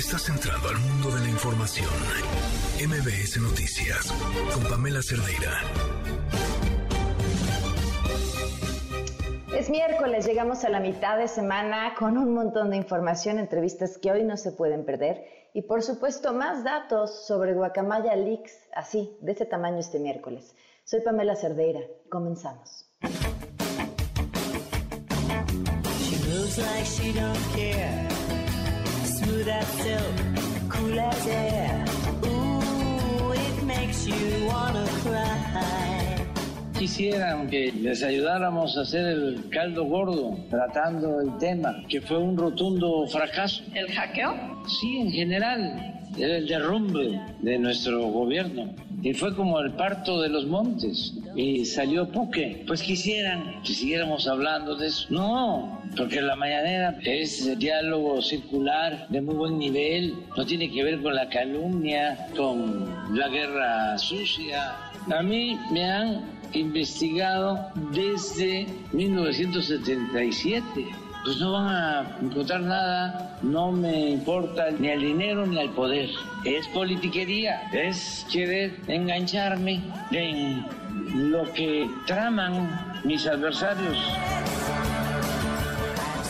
Estás entrando al mundo de la información. MBS Noticias con Pamela Cerdeira. Es miércoles, llegamos a la mitad de semana con un montón de información, entrevistas que hoy no se pueden perder y por supuesto más datos sobre Guacamaya Leaks, así, de ese tamaño este miércoles. Soy Pamela Cerdeira, comenzamos. That silk, cool as air. Ooh, it makes you wanna cry. Quisieran que les ayudáramos a hacer el caldo gordo tratando el tema, que fue un rotundo fracaso. ¿El hackeo? Sí, en general, el derrumbe de nuestro gobierno. Y fue como el parto de los montes. Y salió Puque. Pues quisieran que siguiéramos hablando de eso. No, porque la mañanera es diálogo circular de muy buen nivel. No tiene que ver con la calumnia, con la guerra sucia. A mí me han investigado desde 1977 pues no van a encontrar nada, no me importa ni el dinero ni el poder. Es politiquería, es querer engancharme en lo que traman mis adversarios.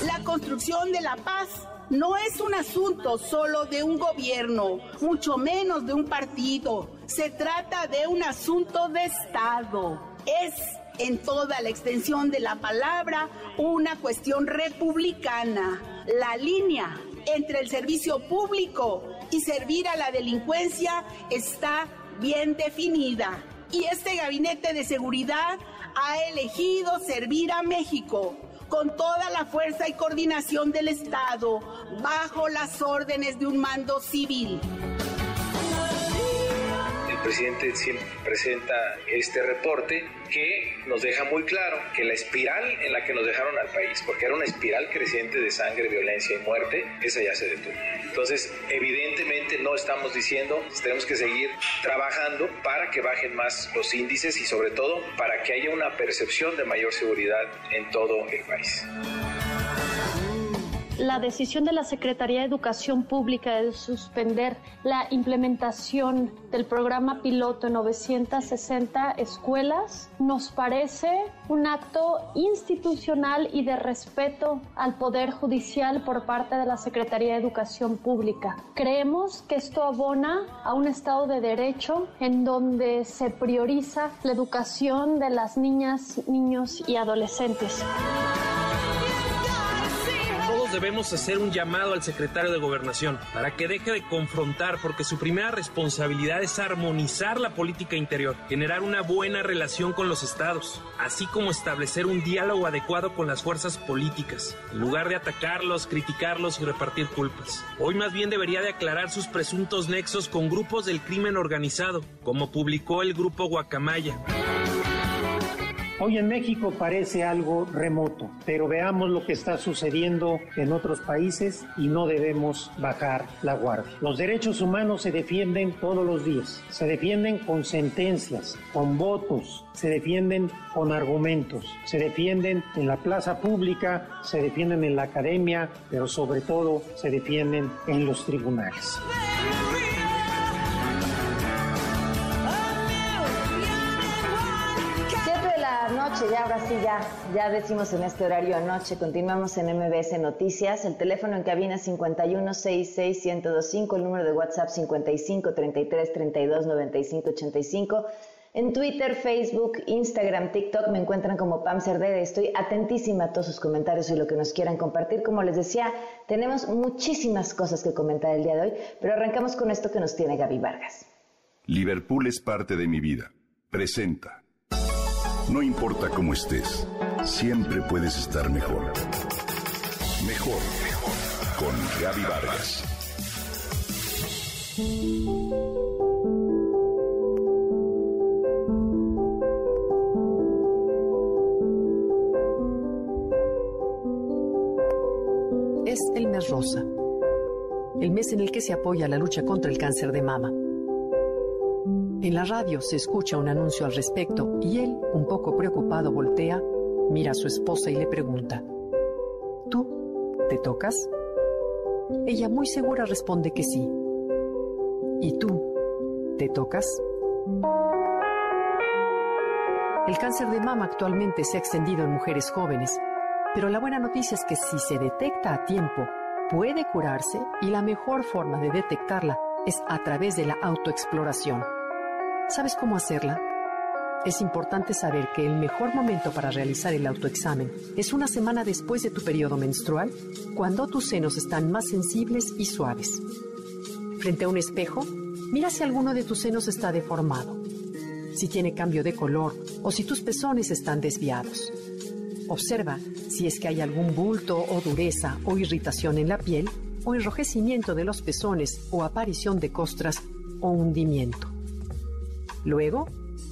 La construcción de la paz no es un asunto solo de un gobierno, mucho menos de un partido. Se trata de un asunto de Estado. Es en toda la extensión de la palabra una cuestión republicana. La línea entre el servicio público y servir a la delincuencia está bien definida. Y este gabinete de seguridad ha elegido servir a México con toda la fuerza y coordinación del Estado, bajo las órdenes de un mando civil presidente siempre presenta este reporte que nos deja muy claro que la espiral en la que nos dejaron al país, porque era una espiral creciente de sangre, violencia y muerte, esa ya se detuvo. Entonces, evidentemente no estamos diciendo, tenemos que seguir trabajando para que bajen más los índices y sobre todo para que haya una percepción de mayor seguridad en todo el país la decisión de la Secretaría de Educación Pública de suspender la implementación del programa piloto en 960 escuelas nos parece un acto institucional y de respeto al Poder Judicial por parte de la Secretaría de Educación Pública. Creemos que esto abona a un Estado de Derecho en donde se prioriza la educación de las niñas, niños y adolescentes debemos hacer un llamado al secretario de Gobernación para que deje de confrontar porque su primera responsabilidad es armonizar la política interior, generar una buena relación con los estados, así como establecer un diálogo adecuado con las fuerzas políticas, en lugar de atacarlos, criticarlos y repartir culpas. Hoy más bien debería de aclarar sus presuntos nexos con grupos del crimen organizado, como publicó el grupo Guacamaya. Hoy en México parece algo remoto, pero veamos lo que está sucediendo en otros países y no debemos bajar la guardia. Los derechos humanos se defienden todos los días, se defienden con sentencias, con votos, se defienden con argumentos, se defienden en la plaza pública, se defienden en la academia, pero sobre todo se defienden en los tribunales. Ya ahora sí, ya, ya decimos en este horario anoche, continuamos en MBS Noticias, el teléfono en cabina 5166125, el número de WhatsApp 5533329585, en Twitter, Facebook, Instagram, TikTok me encuentran como Pam Cerdera, estoy atentísima a todos sus comentarios y lo que nos quieran compartir, como les decía, tenemos muchísimas cosas que comentar el día de hoy, pero arrancamos con esto que nos tiene Gaby Vargas. Liverpool es parte de mi vida, presenta. No importa cómo estés, siempre puedes estar mejor. Mejor, mejor. Con Gaby Vargas. Es el mes rosa, el mes en el que se apoya la lucha contra el cáncer de mama. En la radio se escucha un anuncio al respecto y él, un poco preocupado, voltea, mira a su esposa y le pregunta, ¿Tú te tocas? Ella muy segura responde que sí. ¿Y tú? ¿Te tocas? El cáncer de mama actualmente se ha extendido en mujeres jóvenes, pero la buena noticia es que si se detecta a tiempo, puede curarse y la mejor forma de detectarla es a través de la autoexploración. ¿Sabes cómo hacerla? Es importante saber que el mejor momento para realizar el autoexamen es una semana después de tu periodo menstrual, cuando tus senos están más sensibles y suaves. Frente a un espejo, mira si alguno de tus senos está deformado, si tiene cambio de color o si tus pezones están desviados. Observa si es que hay algún bulto o dureza o irritación en la piel o enrojecimiento de los pezones o aparición de costras o hundimiento. Luego,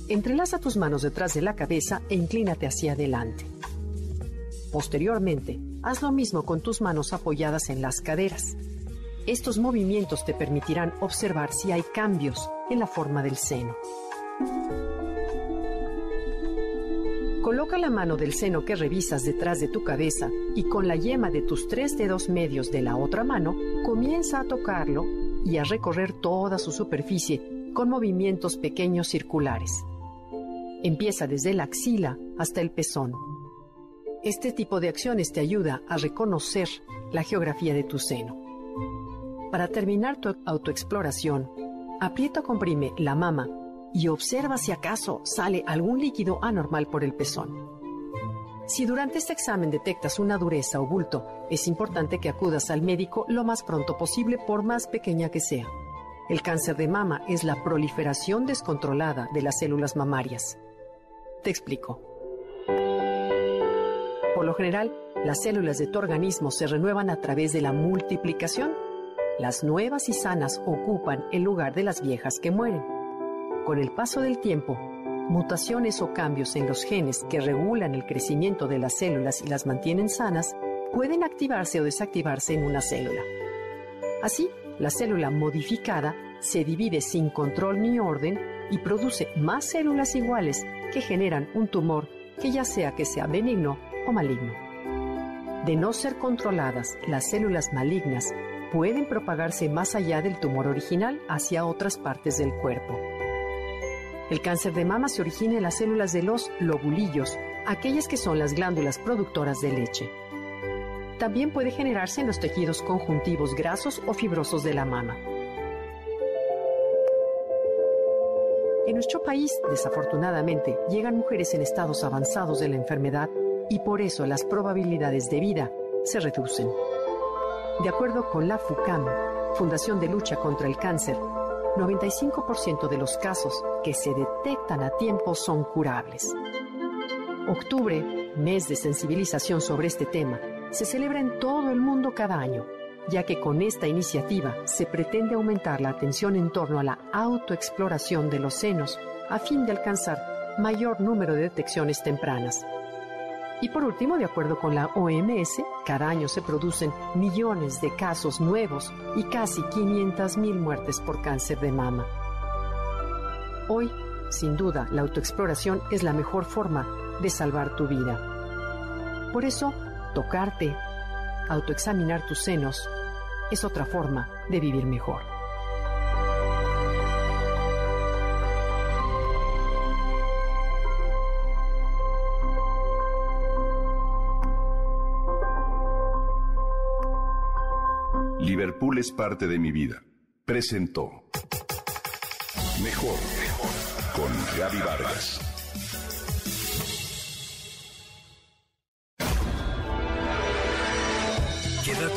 entrelaza tus manos detrás de la cabeza e inclínate hacia adelante. Posteriormente, haz lo mismo con tus manos apoyadas en las caderas. Estos movimientos te permitirán observar si hay cambios en la forma del seno. Coloca la mano del seno que revisas detrás de tu cabeza y con la yema de tus tres dedos medios de la otra mano comienza a tocarlo y a recorrer toda su superficie con movimientos pequeños circulares. Empieza desde la axila hasta el pezón. Este tipo de acciones te ayuda a reconocer la geografía de tu seno. Para terminar tu autoexploración, aprieta o comprime la mama y observa si acaso sale algún líquido anormal por el pezón. Si durante este examen detectas una dureza o bulto, es importante que acudas al médico lo más pronto posible por más pequeña que sea. El cáncer de mama es la proliferación descontrolada de las células mamarias. Te explico. Por lo general, las células de tu organismo se renuevan a través de la multiplicación. Las nuevas y sanas ocupan el lugar de las viejas que mueren. Con el paso del tiempo, mutaciones o cambios en los genes que regulan el crecimiento de las células y las mantienen sanas pueden activarse o desactivarse en una célula. Así, la célula modificada se divide sin control ni orden y produce más células iguales que generan un tumor que ya sea que sea benigno o maligno. De no ser controladas, las células malignas pueden propagarse más allá del tumor original hacia otras partes del cuerpo. El cáncer de mama se origina en las células de los lobulillos, aquellas que son las glándulas productoras de leche. También puede generarse en los tejidos conjuntivos grasos o fibrosos de la mama. En nuestro país, desafortunadamente, llegan mujeres en estados avanzados de la enfermedad y por eso las probabilidades de vida se reducen. De acuerdo con la FUCAM, Fundación de Lucha contra el Cáncer, 95% de los casos que se detectan a tiempo son curables. Octubre, mes de sensibilización sobre este tema, se celebra en todo el mundo cada año, ya que con esta iniciativa se pretende aumentar la atención en torno a la autoexploración de los senos a fin de alcanzar mayor número de detecciones tempranas. Y por último, de acuerdo con la OMS, cada año se producen millones de casos nuevos y casi 500.000 muertes por cáncer de mama. Hoy, sin duda, la autoexploración es la mejor forma de salvar tu vida. Por eso, tocarte, autoexaminar tus senos, es otra forma de vivir mejor. Liverpool es parte de mi vida. Presentó Mejor con Gaby Vargas.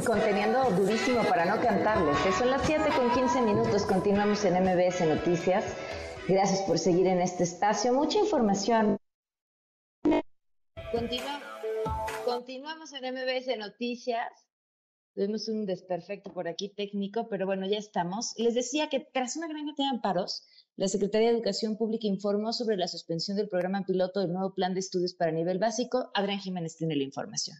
Conteniendo durísimo para no cantarles. Son las 7 con 15 minutos. Continuamos en MBS Noticias. Gracias por seguir en este espacio. Mucha información. continuamos en MBS Noticias. Tuvimos un desperfecto por aquí técnico, pero bueno, ya estamos. Les decía que tras una gran cantidad de amparos, la Secretaría de Educación Pública informó sobre la suspensión del programa piloto del nuevo plan de estudios para nivel básico. Adrián Jiménez tiene la información.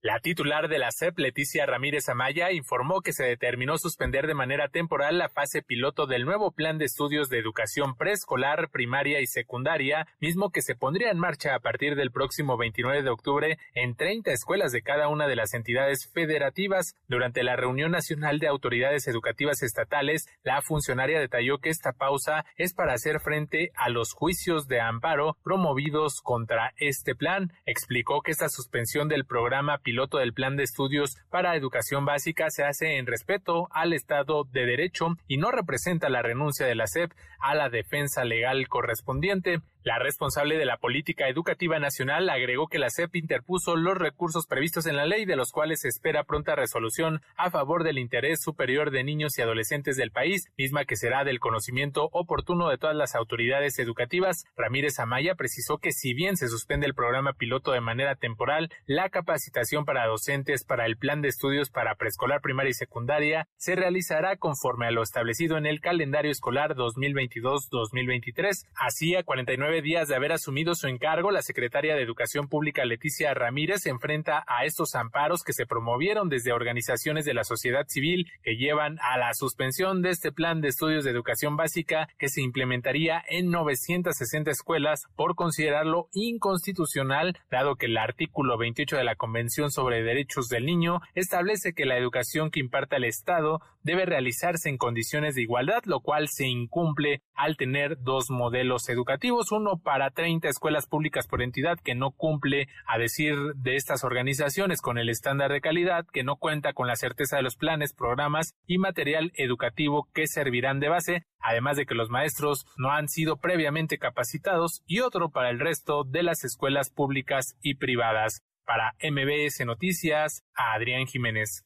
La titular de la CEP, Leticia Ramírez Amaya, informó que se determinó suspender de manera temporal la fase piloto del nuevo plan de estudios de educación preescolar, primaria y secundaria, mismo que se pondría en marcha a partir del próximo 29 de octubre en 30 escuelas de cada una de las entidades federativas. Durante la reunión nacional de autoridades educativas estatales, la funcionaria detalló que esta pausa es para hacer frente a los juicios de amparo promovidos contra este plan. Explicó que esta suspensión del programa piloto del Plan de Estudios para Educación Básica se hace en respeto al Estado de Derecho y no representa la renuncia de la SEP a la defensa legal correspondiente. La responsable de la política educativa nacional agregó que la CEP interpuso los recursos previstos en la ley, de los cuales se espera pronta resolución a favor del interés superior de niños y adolescentes del país, misma que será del conocimiento oportuno de todas las autoridades educativas. Ramírez Amaya precisó que si bien se suspende el programa piloto de manera temporal, la capacitación para docentes para el plan de estudios para preescolar, primaria y secundaria se realizará conforme a lo establecido en el calendario escolar 2022-2023. Así, a 49 días de haber asumido su encargo, la secretaria de Educación Pública Leticia Ramírez se enfrenta a estos amparos que se promovieron desde organizaciones de la sociedad civil que llevan a la suspensión de este plan de estudios de educación básica que se implementaría en 960 escuelas por considerarlo inconstitucional, dado que el artículo 28 de la Convención sobre Derechos del Niño establece que la educación que imparta el Estado debe realizarse en condiciones de igualdad, lo cual se incumple al tener dos modelos educativos, uno para 30 escuelas públicas por entidad que no cumple, a decir de estas organizaciones, con el estándar de calidad, que no cuenta con la certeza de los planes, programas y material educativo que servirán de base, además de que los maestros no han sido previamente capacitados, y otro para el resto de las escuelas públicas y privadas. Para MBS Noticias, a Adrián Jiménez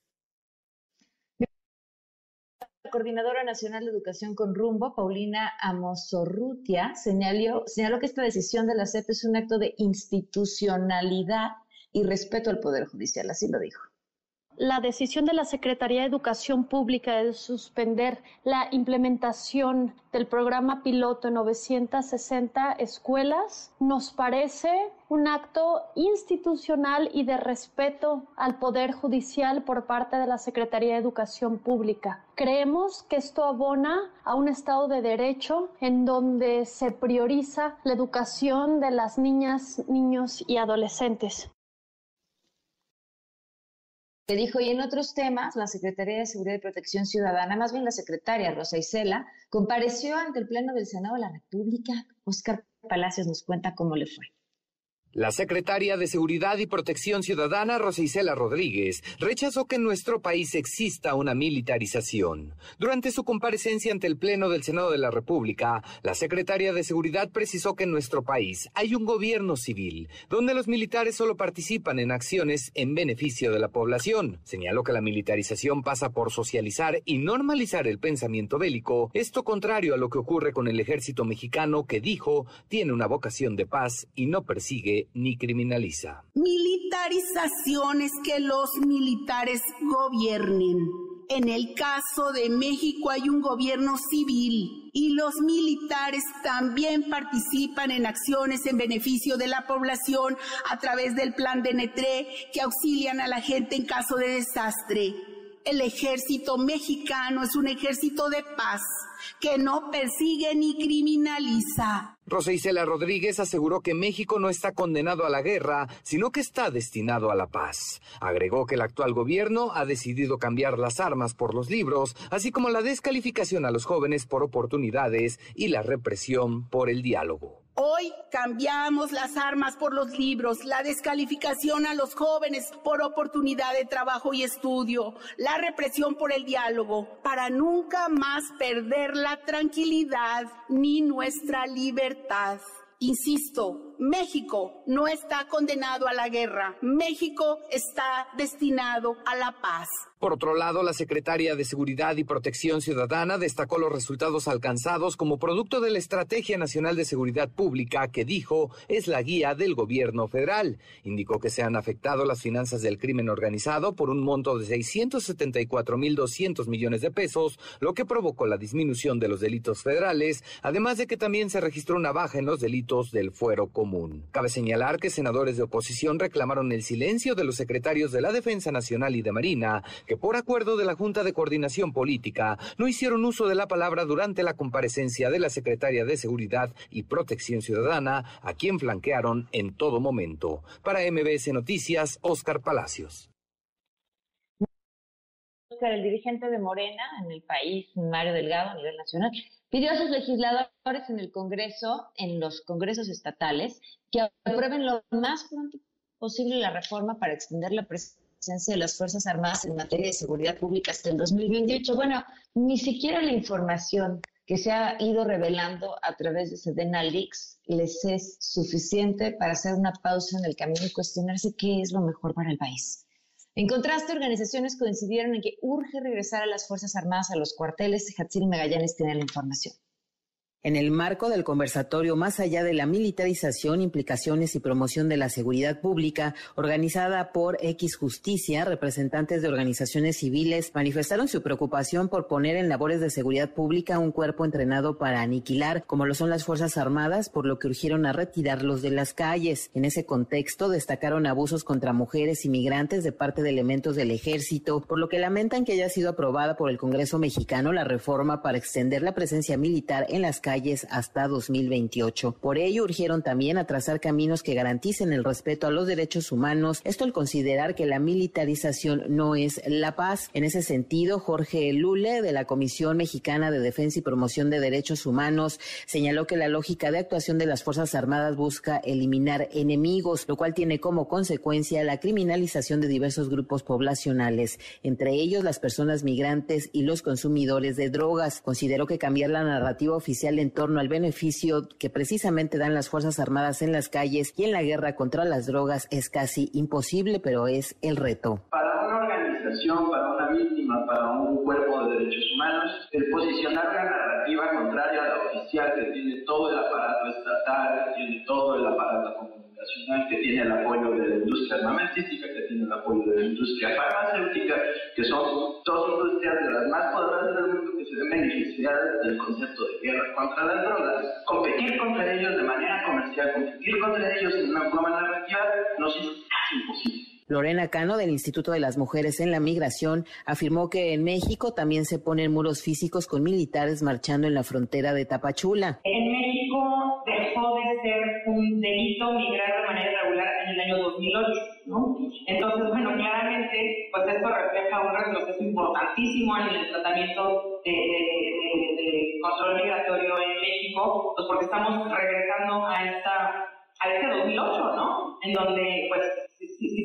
Coordinadora Nacional de Educación con Rumbo, Paulina Amosorrutia, señaló, señaló que esta decisión de la CEP es un acto de institucionalidad y respeto al Poder Judicial, así lo dijo la decisión de la Secretaría de Educación Pública de suspender la implementación del programa piloto en 960 escuelas nos parece un acto institucional y de respeto al Poder Judicial por parte de la Secretaría de Educación Pública. Creemos que esto abona a un Estado de Derecho en donde se prioriza la educación de las niñas, niños y adolescentes que dijo, y en otros temas, la Secretaría de Seguridad y Protección Ciudadana, más bien la secretaria Rosa Isela, compareció ante el Pleno del Senado de la República. Oscar Palacios nos cuenta cómo le fue. La secretaria de Seguridad y Protección Ciudadana, Rosicela Rodríguez, rechazó que en nuestro país exista una militarización. Durante su comparecencia ante el Pleno del Senado de la República, la secretaria de Seguridad precisó que en nuestro país hay un gobierno civil, donde los militares solo participan en acciones en beneficio de la población. Señaló que la militarización pasa por socializar y normalizar el pensamiento bélico, esto contrario a lo que ocurre con el ejército mexicano que dijo tiene una vocación de paz y no persigue ni criminaliza. Militarización es que los militares gobiernen. En el caso de México hay un gobierno civil y los militares también participan en acciones en beneficio de la población a través del plan de Netré que auxilian a la gente en caso de desastre. El ejército mexicano es un ejército de paz que no persigue ni criminaliza. Rosa Isela Rodríguez aseguró que México no está condenado a la guerra, sino que está destinado a la paz. Agregó que el actual gobierno ha decidido cambiar las armas por los libros, así como la descalificación a los jóvenes por oportunidades y la represión por el diálogo. Hoy cambiamos las armas por los libros, la descalificación a los jóvenes por oportunidad de trabajo y estudio, la represión por el diálogo, para nunca más perder la tranquilidad ni nuestra libertad. Insisto, México no está condenado a la guerra. México está destinado a la paz. Por otro lado, la secretaria de Seguridad y Protección Ciudadana destacó los resultados alcanzados como producto de la Estrategia Nacional de Seguridad Pública que dijo es la guía del gobierno federal. Indicó que se han afectado las finanzas del crimen organizado por un monto de 674.200 millones de pesos, lo que provocó la disminución de los delitos federales, además de que también se registró una baja en los delitos del fuero común. Cabe señalar que senadores de oposición reclamaron el silencio de los secretarios de la Defensa Nacional y de Marina, que por acuerdo de la Junta de Coordinación Política no hicieron uso de la palabra durante la comparecencia de la Secretaria de Seguridad y Protección Ciudadana, a quien flanquearon en todo momento. Para MBS Noticias, Oscar Palacios. El dirigente de Morena en el país, Mario Delgado, a nivel nacional, pidió a sus legisladores en el Congreso, en los congresos estatales, que aprueben lo más pronto posible la reforma para extender la presencia de las Fuerzas Armadas en materia de seguridad pública hasta el 2028. Bueno, ni siquiera la información que se ha ido revelando a través de Sedena Leaks les es suficiente para hacer una pausa en el camino y cuestionarse qué es lo mejor para el país. En contraste, organizaciones coincidieron en que urge regresar a las Fuerzas Armadas a los cuarteles. Hatsiri Magallanes tiene la información. En el marco del conversatorio Más allá de la militarización, implicaciones y promoción de la seguridad pública, organizada por X Justicia, representantes de organizaciones civiles manifestaron su preocupación por poner en labores de seguridad pública un cuerpo entrenado para aniquilar, como lo son las Fuerzas Armadas, por lo que urgieron a retirarlos de las calles. En ese contexto, destacaron abusos contra mujeres y migrantes de parte de elementos del ejército, por lo que lamentan que haya sido aprobada por el Congreso mexicano la reforma para extender la presencia militar en las calles hasta 2028. Por ello, urgieron también a trazar caminos que garanticen el respeto a los derechos humanos, esto al considerar que la militarización no es la paz. En ese sentido, Jorge Lule, de la Comisión Mexicana de Defensa y Promoción de Derechos Humanos, señaló que la lógica de actuación de las Fuerzas Armadas busca eliminar enemigos, lo cual tiene como consecuencia la criminalización de diversos grupos poblacionales, entre ellos las personas migrantes y los consumidores de drogas. Consideró que cambiar la narrativa oficial en torno al beneficio que precisamente dan las Fuerzas Armadas en las calles y en la guerra contra las drogas es casi imposible, pero es el reto. Para una organización, para una víctima, para un cuerpo de derechos humanos, el posicionar una narrativa contraria a la oficial que tiene todo el aparato estatal, que tiene todo el aparato que tiene el apoyo de la industria armamentística, que tiene el apoyo de la industria farmacéutica, que son dos industrias de las más poderosas del mundo que se ven beneficiadas del concepto de guerra contra las drogas. Competir contra ellos de manera comercial, competir contra ellos en una forma narrativa, nos es casi imposible. Lorena Cano, del Instituto de las Mujeres en la Migración, afirmó que en México también se ponen muros físicos con militares marchando en la frontera de Tapachula. En México dejó de ser un delito migrar de manera irregular en el año 2008, ¿no? Entonces, bueno, claramente, pues esto refleja un retroceso importantísimo en el tratamiento de, control migratorio en México, pues porque estamos regresando a esta a este 2008, ¿no? En donde, pues,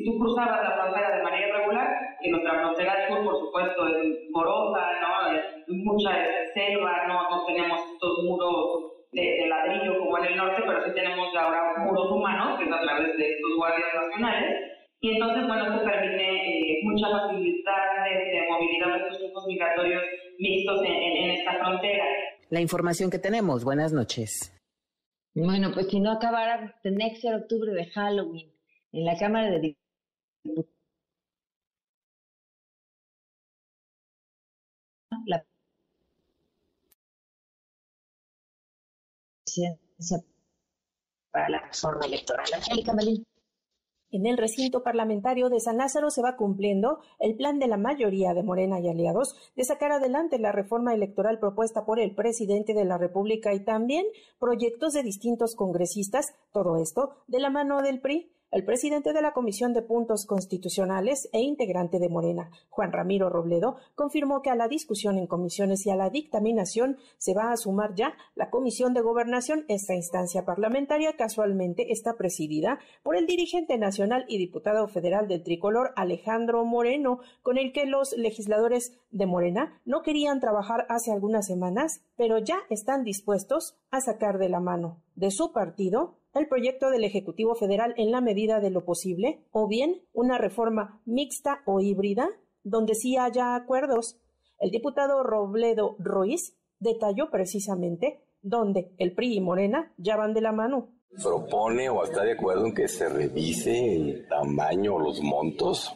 tú cruzabas la frontera de manera irregular, que nuestra frontera sur, por supuesto, es porosa, ¿no? Es mucha selva, ¿no? No tenemos estos muros de, ladrillo como en el norte, pero sí tenemos ahora muros humanos, que es a través de estos guardias nacionales. Y entonces, bueno, esto permite eh, mucha facilidad de, movilidad de estos grupos migratorios mixtos en, en esta frontera. La información que tenemos. Buenas noches. Bueno, pues si no acabara, que ser octubre de Halloween en la Cámara de Diputados. Para la reforma electoral. Angélica. En el recinto parlamentario de San Lázaro se va cumpliendo el plan de la mayoría de Morena y aliados de sacar adelante la reforma electoral propuesta por el presidente de la República y también proyectos de distintos congresistas, todo esto de la mano del PRI. El presidente de la Comisión de Puntos Constitucionales e integrante de Morena, Juan Ramiro Robledo, confirmó que a la discusión en comisiones y a la dictaminación se va a sumar ya la Comisión de Gobernación. Esta instancia parlamentaria casualmente está presidida por el dirigente nacional y diputado federal del tricolor Alejandro Moreno, con el que los legisladores de Morena no querían trabajar hace algunas semanas, pero ya están dispuestos a sacar de la mano de su partido el proyecto del Ejecutivo Federal en la medida de lo posible, o bien una reforma mixta o híbrida, donde sí haya acuerdos. El diputado Robledo Ruiz detalló precisamente dónde el PRI y Morena ya van de la mano. Propone o está de acuerdo en que se revise el tamaño o los montos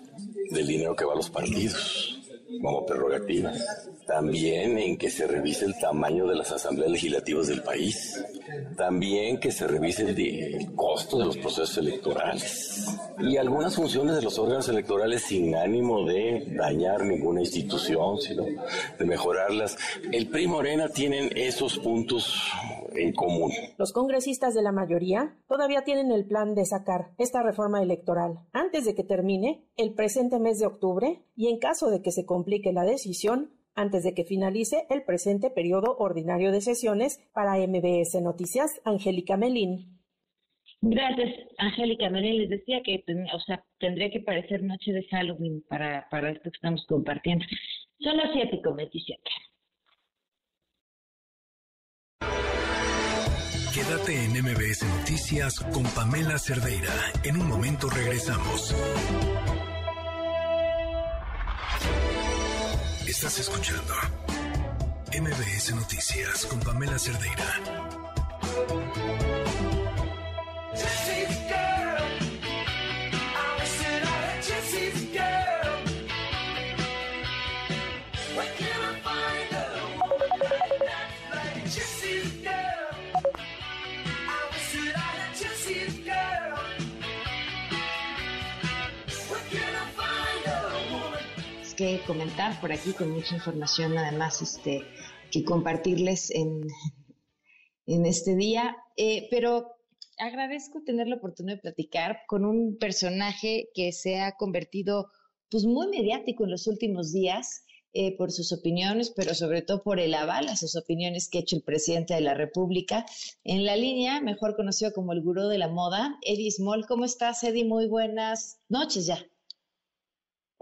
del dinero que va a los partidos como prerrogativas. También en que se revise el tamaño de las asambleas legislativas del país. También que se revise el, costo de los procesos electorales. Y algunas funciones de los órganos electorales sin ánimo de dañar ninguna institución, sino de mejorarlas. El PRI Morena tienen esos puntos en común. Los congresistas de la mayoría todavía tienen el plan de sacar esta reforma electoral antes de que termine el presente mes de octubre y en caso de que se complique la decisión, antes de que finalice el presente periodo ordinario de sesiones para MBS Noticias, Angélica Melín. Gracias, Angélica Melín. Les decía que o sea, tendría que parecer noche de Halloween para, para esto que estamos compartiendo. Son las 7 con 27. Quédate en MBS Noticias con Pamela Cerdeira. En un momento regresamos. Estás escuchando MBS Noticias con Pamela Cerdeira. Comentar por aquí con mucha información además este, que compartirles en, en este día. Eh, pero agradezco tener la oportunidad de platicar con un personaje que se ha convertido pues muy mediático en los últimos días eh, por sus opiniones, pero sobre todo por el aval a sus opiniones que ha hecho el presidente de la República. En la línea, mejor conocido como el gurú de la moda, Eddie Small. ¿Cómo estás, Eddie? Muy buenas noches ya.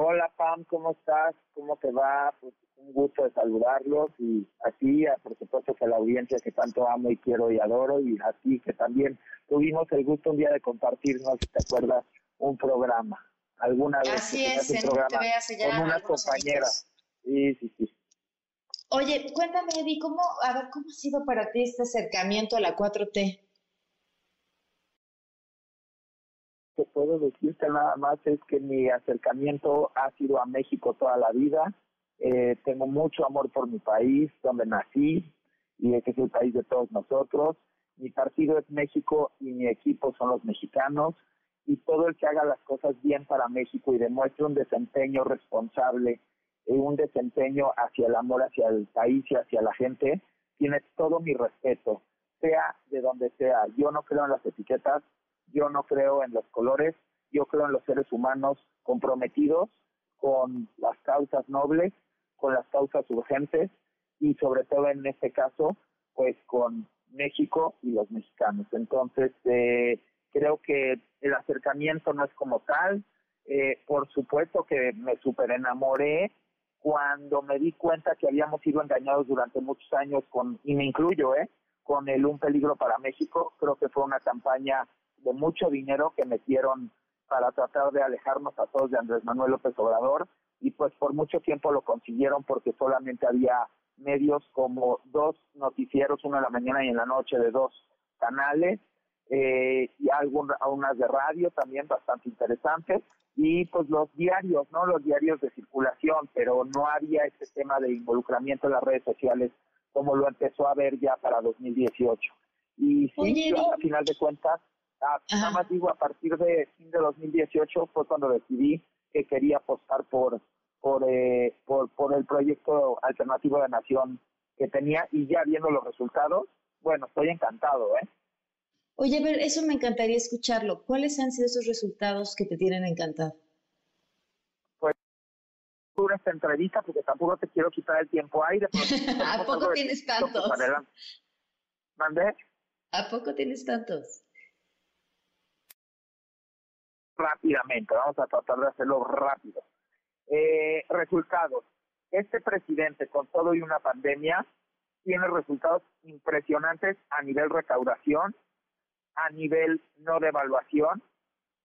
Hola Pam, ¿cómo estás? ¿Cómo te va? Pues un gusto de saludarlos y a ti, por supuesto que a la audiencia que tanto amo y quiero y adoro y a ti que también tuvimos el gusto un día de compartirnos, si te acuerdas, un programa. Alguna vez. Así es, en programa con unas compañeras. Sí, sí, sí. Oye, cuéntame, Eddie, ¿cómo, a ver, ¿cómo ha sido para ti este acercamiento a la 4T? Puedo decirte nada más es que mi acercamiento ha sido a México toda la vida. Eh, tengo mucho amor por mi país, donde nací, y que es el país de todos nosotros. Mi partido es México y mi equipo son los mexicanos. Y todo el que haga las cosas bien para México y demuestre un desempeño responsable, un desempeño hacia el amor hacia el país y hacia la gente, tiene todo mi respeto, sea de donde sea. Yo no creo en las etiquetas, yo no creo en los colores, yo creo en los seres humanos comprometidos con las causas nobles, con las causas urgentes y sobre todo en este caso, pues con México y los mexicanos. Entonces, eh, creo que el acercamiento no es como tal. Eh, por supuesto que me super enamoré cuando me di cuenta que habíamos sido engañados durante muchos años con, y me incluyo, ¿eh? con el Un Peligro para México. Creo que fue una campaña de mucho dinero que metieron para tratar de alejarnos a todos de Andrés Manuel López Obrador y pues por mucho tiempo lo consiguieron porque solamente había medios como dos noticieros, uno en la mañana y en la noche de dos canales eh, y algunas de radio también bastante interesantes y pues los diarios, ¿no? Los diarios de circulación, pero no había ese tema de involucramiento en las redes sociales como lo empezó a ver ya para 2018. Y sí, a final de cuentas, Ah, nada más digo, a partir de fin de 2018 fue cuando decidí que quería apostar por por, eh, por, por el proyecto alternativo de nación que tenía y ya viendo los resultados, bueno, estoy encantado, ¿eh? Oye, a ver, eso me encantaría escucharlo. ¿Cuáles han sido esos resultados que te tienen encantado? Pues esta entrevista porque tampoco te quiero quitar el tiempo aire. ¿A poco tienes tantos? ¿Mandé? ¿A poco tienes tantos? Rápidamente, vamos a tratar de hacerlo rápido. Eh, resultados. Este presidente, con todo y una pandemia, tiene resultados impresionantes a nivel recaudación, a nivel no de evaluación,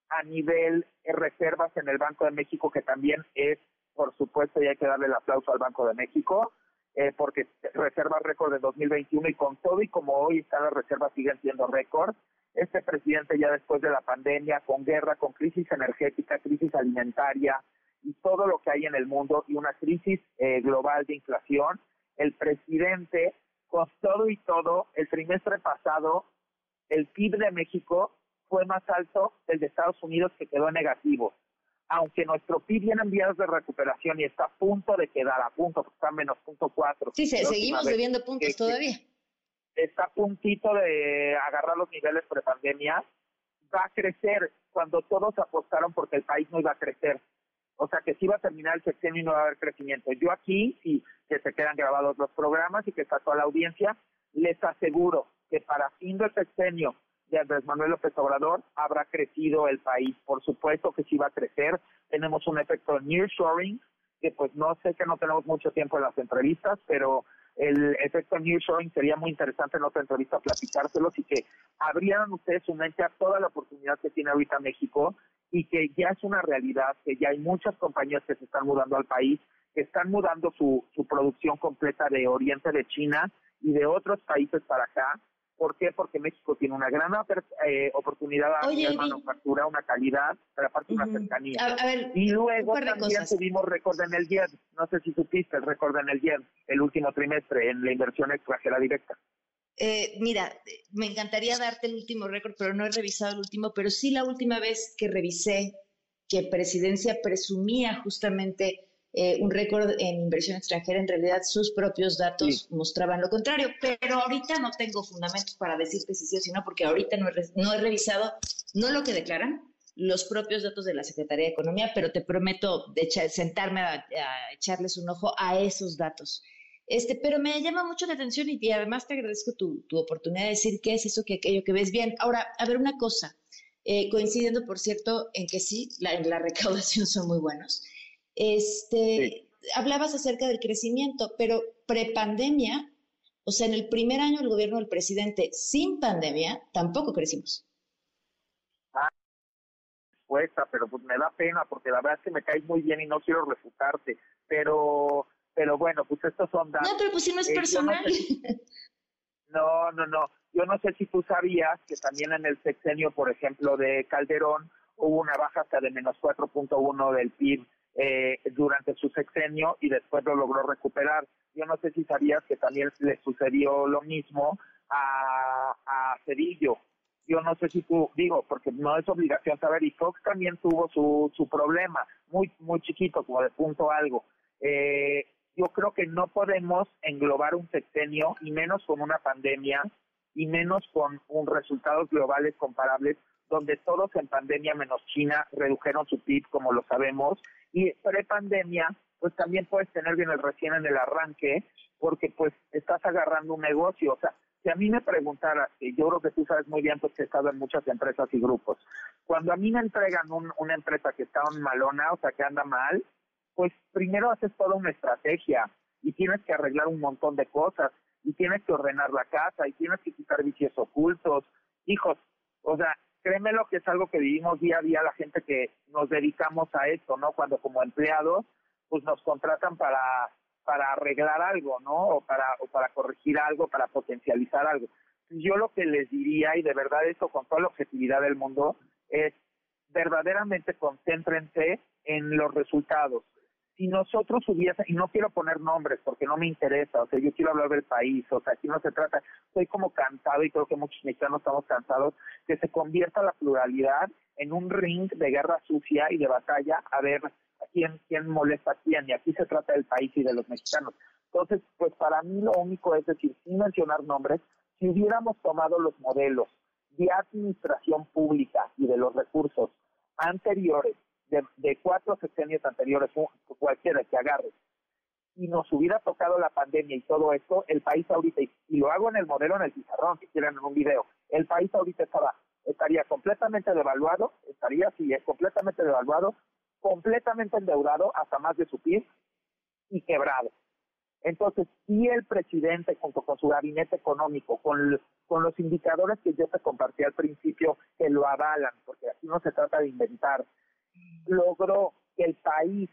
a nivel reservas en el Banco de México, que también es, por supuesto, y hay que darle el aplauso al Banco de México, eh, porque reservas récord de 2021 y con todo y como hoy están las reservas siguen siendo récord. Este presidente ya después de la pandemia, con guerra, con crisis energética, crisis alimentaria y todo lo que hay en el mundo y una crisis eh, global de inflación, el presidente, con todo y todo, el trimestre pasado, el PIB de México fue más alto el de Estados Unidos que quedó negativo aunque nuestro PIB viene en vías de recuperación y está a punto de quedar a punto, está a menos punto cuatro. Sí, seguimos debiendo puntos todavía. Está a puntito de agarrar los niveles prepandemia, va a crecer cuando todos apostaron porque el país no iba a crecer. O sea, que sí va a terminar el sexenio y no va a haber crecimiento. Yo aquí, sí, que se quedan grabados los programas y que está toda la audiencia, les aseguro que para fin del sexenio de Andrés Manuel López Obrador, habrá crecido el país. Por supuesto que sí va a crecer. Tenemos un efecto nearshoring, que pues no sé que no tenemos mucho tiempo en las entrevistas, pero el efecto nearshoring sería muy interesante en otra entrevista platicárselos y que abrieran ustedes su mente a toda la oportunidad que tiene ahorita México y que ya es una realidad, que ya hay muchas compañías que se están mudando al país, que están mudando su, su producción completa de Oriente de China y de otros países para acá ¿Por qué? Porque México tiene una gran eh, oportunidad de manufactura, una calidad, pero aparte una cercanía. y luego también tuvimos récord en el YED. No sé si supiste el récord en el YED el último trimestre en la inversión extranjera directa. Eh, mira, me encantaría darte el último récord, pero no he revisado el último, pero sí la última vez que revisé que Presidencia presumía justamente eh, un récord en inversión extranjera, en realidad sus propios datos mostraban lo contrario, pero ahorita no tengo fundamentos para decirte si sí o si no, porque ahorita no he, no he revisado, no lo que declaran, los propios datos de la Secretaría de Economía, pero te prometo de sentarme a, echarles un ojo a esos datos. Este, pero me llama mucho la atención y, además te agradezco tu, tu, oportunidad de decir qué es eso, que aquello que ves bien. Ahora, a ver una cosa, eh, coincidiendo, por cierto, en que sí, la, en la recaudación son muy buenos. Este, Hablabas acerca del crecimiento, pero prepandemia, o sea, en el primer año del gobierno del presidente sin pandemia, tampoco crecimos. Ah, pero pues me da pena porque la verdad es que me caes muy bien y no quiero refutarte, pero pero bueno, pues estos son datos. No, pero pues si no es eh, personal. no, no, no. Yo no sé si tú sabías que también en el sexenio, por ejemplo, de Calderón, hubo una baja hasta de menos 4.1 del PIB eh, durante su sexenio y después lo logró recuperar. Yo no sé si sabías que también le sucedió lo mismo a, a Cedillo. Yo no sé si tú, digo, porque no es obligación saber, y Fox también tuvo su, su problema, muy, muy chiquito, como de punto algo. Eh, yo creo que no podemos englobar un sexenio, y menos con una pandemia, y menos con un resultados globales comparables, donde todos en pandemia menos China redujeron su PIB, como lo sabemos, y pre-pandemia, pues también puedes tener bien el recién en el arranque, porque pues estás agarrando un negocio. O sea, si a mí me preguntara, y yo creo que tú sabes muy bien, pues que he estado en muchas empresas y grupos, cuando a mí me entregan una empresa que está malona, o sea, que anda mal, pues primero haces toda una estrategia y tienes que arreglar un montón de cosas y tienes que ordenar la casa y tienes que quitar vicios ocultos. Hijos, o sea, créeme lo que es algo que vivimos día a día la gente que nos dedicamos a esto, ¿no? Cuando como empleados, pues nos contratan para, para arreglar algo, ¿no? O para, o para corregir algo, para potencializar algo. Yo lo que les diría, y de verdad eso con toda la objetividad del mundo, es verdaderamente concéntrense en los resultados si nosotros hubiese, y no quiero poner nombres porque no me interesa, o sea, yo quiero hablar del país, o sea, aquí no se trata, estoy como cansado y creo que muchos mexicanos estamos cansados, que se convierta la pluralidad en un ring de guerra sucia y de batalla a ver quién, quién molesta quién, y aquí se trata del país y de los mexicanos. Entonces, pues para mí lo único es decir, sin mencionar nombres, si hubiéramos tomado los modelos de administración pública y de los recursos anteriores de, cuatro sexenios anteriores, cualquiera que agarre, y nos hubiera tocado la pandemia y todo esto, el país ahorita, y lo hago en el modelo en el pizarrón, si quieren en un video, el país ahorita estaba, estaría completamente devaluado, estaría así, es completamente devaluado, completamente endeudado hasta más de su PIB y quebrado. Entonces, si el presidente, junto con su gabinete económico, con, con los indicadores que yo te compartí al principio, que lo avalan, porque aquí no se trata de inventar, logró que el país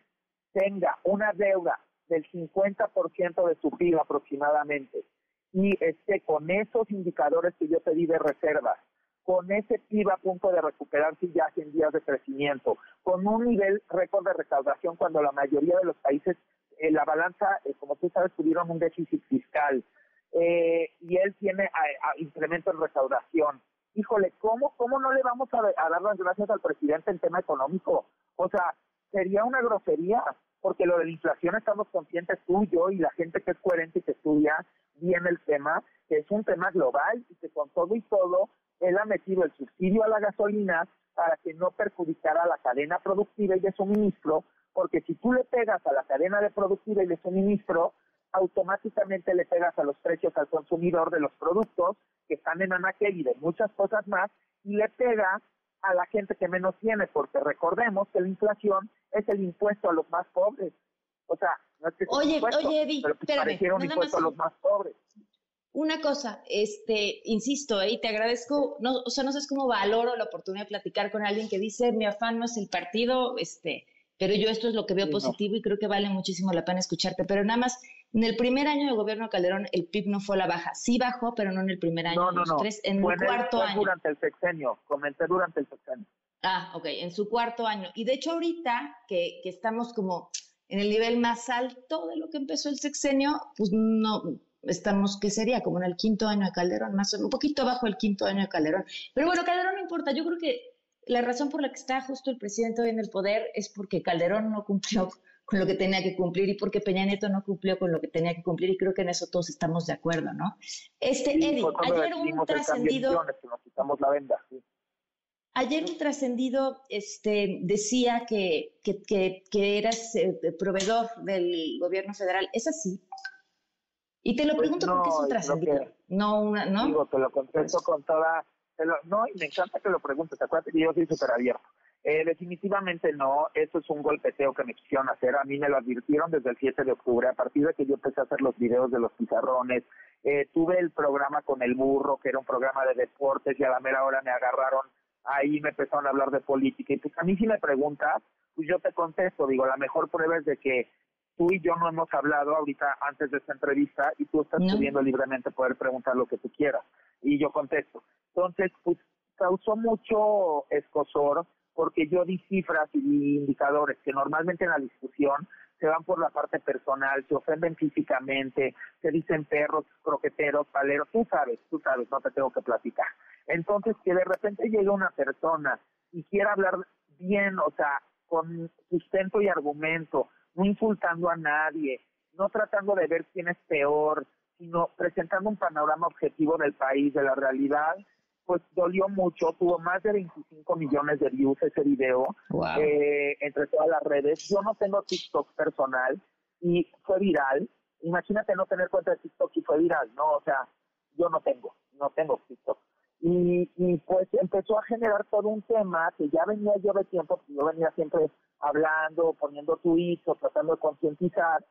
tenga una deuda del 50% de su PIB aproximadamente y esté con esos indicadores que yo te di de reservas, con ese PIB a punto de recuperarse ya en días de crecimiento, con un nivel récord de recaudación cuando la mayoría de los países, eh, la balanza, eh, como tú sabes, tuvieron un déficit fiscal eh, y él tiene a, incremento en recaudación. Híjole, ¿cómo, ¿cómo no le vamos a, a dar las gracias al presidente en tema económico? O sea, sería una grosería porque lo de la inflación estamos conscientes tú, yo y la gente que es coherente y que estudia bien el tema, que es un tema global y que con todo y todo él ha metido el subsidio a la gasolina para que no perjudicara a la cadena productiva y de suministro, porque si tú le pegas a la cadena de productiva y de suministro, automáticamente le pegas a los precios al consumidor de los productos están en anaquel y de muchas cosas más, y le pega a la gente que menos tiene, porque recordemos que la inflación es el impuesto a los más pobres. O sea, no es que oye, oye, Eddie, pero pues un impuesto a los más pobres. Una cosa, este, insisto, ¿eh? y te agradezco, no, o sea, no sabes cómo valoro la oportunidad de platicar con alguien que dice, mi afán no es el partido, este, pero yo esto es lo que veo positivo y creo que vale muchísimo la pena escucharte. Pero nada más, en el primer año de gobierno de Calderón, el PIB no fue a la baja. Sí bajó, pero no en el primer año. No, no, no. Tres, en el cuarto año. durante el sexenio. Comenté durante el sexenio. Ah, ok, en su cuarto año. Y de hecho ahorita que, que estamos como en el nivel más alto de lo que empezó el sexenio, pues no, estamos, ¿qué sería? Como en el quinto año de Calderón, más o menos, un poquito abajo del quinto año de Calderón. Pero bueno, Calderón no importa, yo creo que la razón por la que está justo el presidente hoy en el poder es porque Calderón no cumplió con lo que tenía que cumplir y porque Peña Nieto no cumplió con lo que tenía que cumplir y creo que en eso todos estamos de acuerdo, ¿no? Este, Eddie, ayer un trascendido... Ayer un trascendido este, decía que, que, que, eras eh, proveedor del gobierno federal. ¿Es así? Y te lo pues pregunto porque es un trascendido. No, una, ¿no? Digo, te lo contesto con toda no, y me encanta que lo preguntes, acuérdate que yo soy súper abierto. Eh, definitivamente no, eso es un golpeteo que me quisieron hacer, a mí me lo advirtieron desde el 7 de octubre, a partir de que yo empecé a hacer los videos de los pizarrones, eh, tuve el programa con el burro, que era un programa de deportes, y a la mera hora me agarraron, ahí me empezaron a hablar de política, y pues a mí si me preguntas, pues yo te contesto, digo, la mejor prueba es de que tú y yo no hemos hablado ahorita antes de esta entrevista y tú estás pudiendo libremente poder preguntar lo que tú quieras y yo contesto. Entonces, pues causó mucho escosor porque yo di cifras y di indicadores que normalmente en la discusión se van por la parte personal, se ofenden físicamente, se dicen perros, croqueteros, paleros, tú sabes, tú sabes, no te tengo que platicar. Entonces, que de repente llegue una persona y quiera hablar bien, o sea, con sustento y argumento, no insultando a nadie, no tratando de ver quién es peor, sino presentando un panorama objetivo del país, de la realidad, pues dolió mucho, tuvo más de 25 millones de views ese video eh, entre todas las redes. Yo no tengo TikTok personal y fue viral. Imagínate no tener cuenta de TikTok y fue viral, ¿no? O sea, yo no tengo, no tengo TikTok. Y, y pues empezó a generar todo un tema que ya venía yo de tiempo, yo venía siempre hablando, poniendo tweets o tratando de concientizar.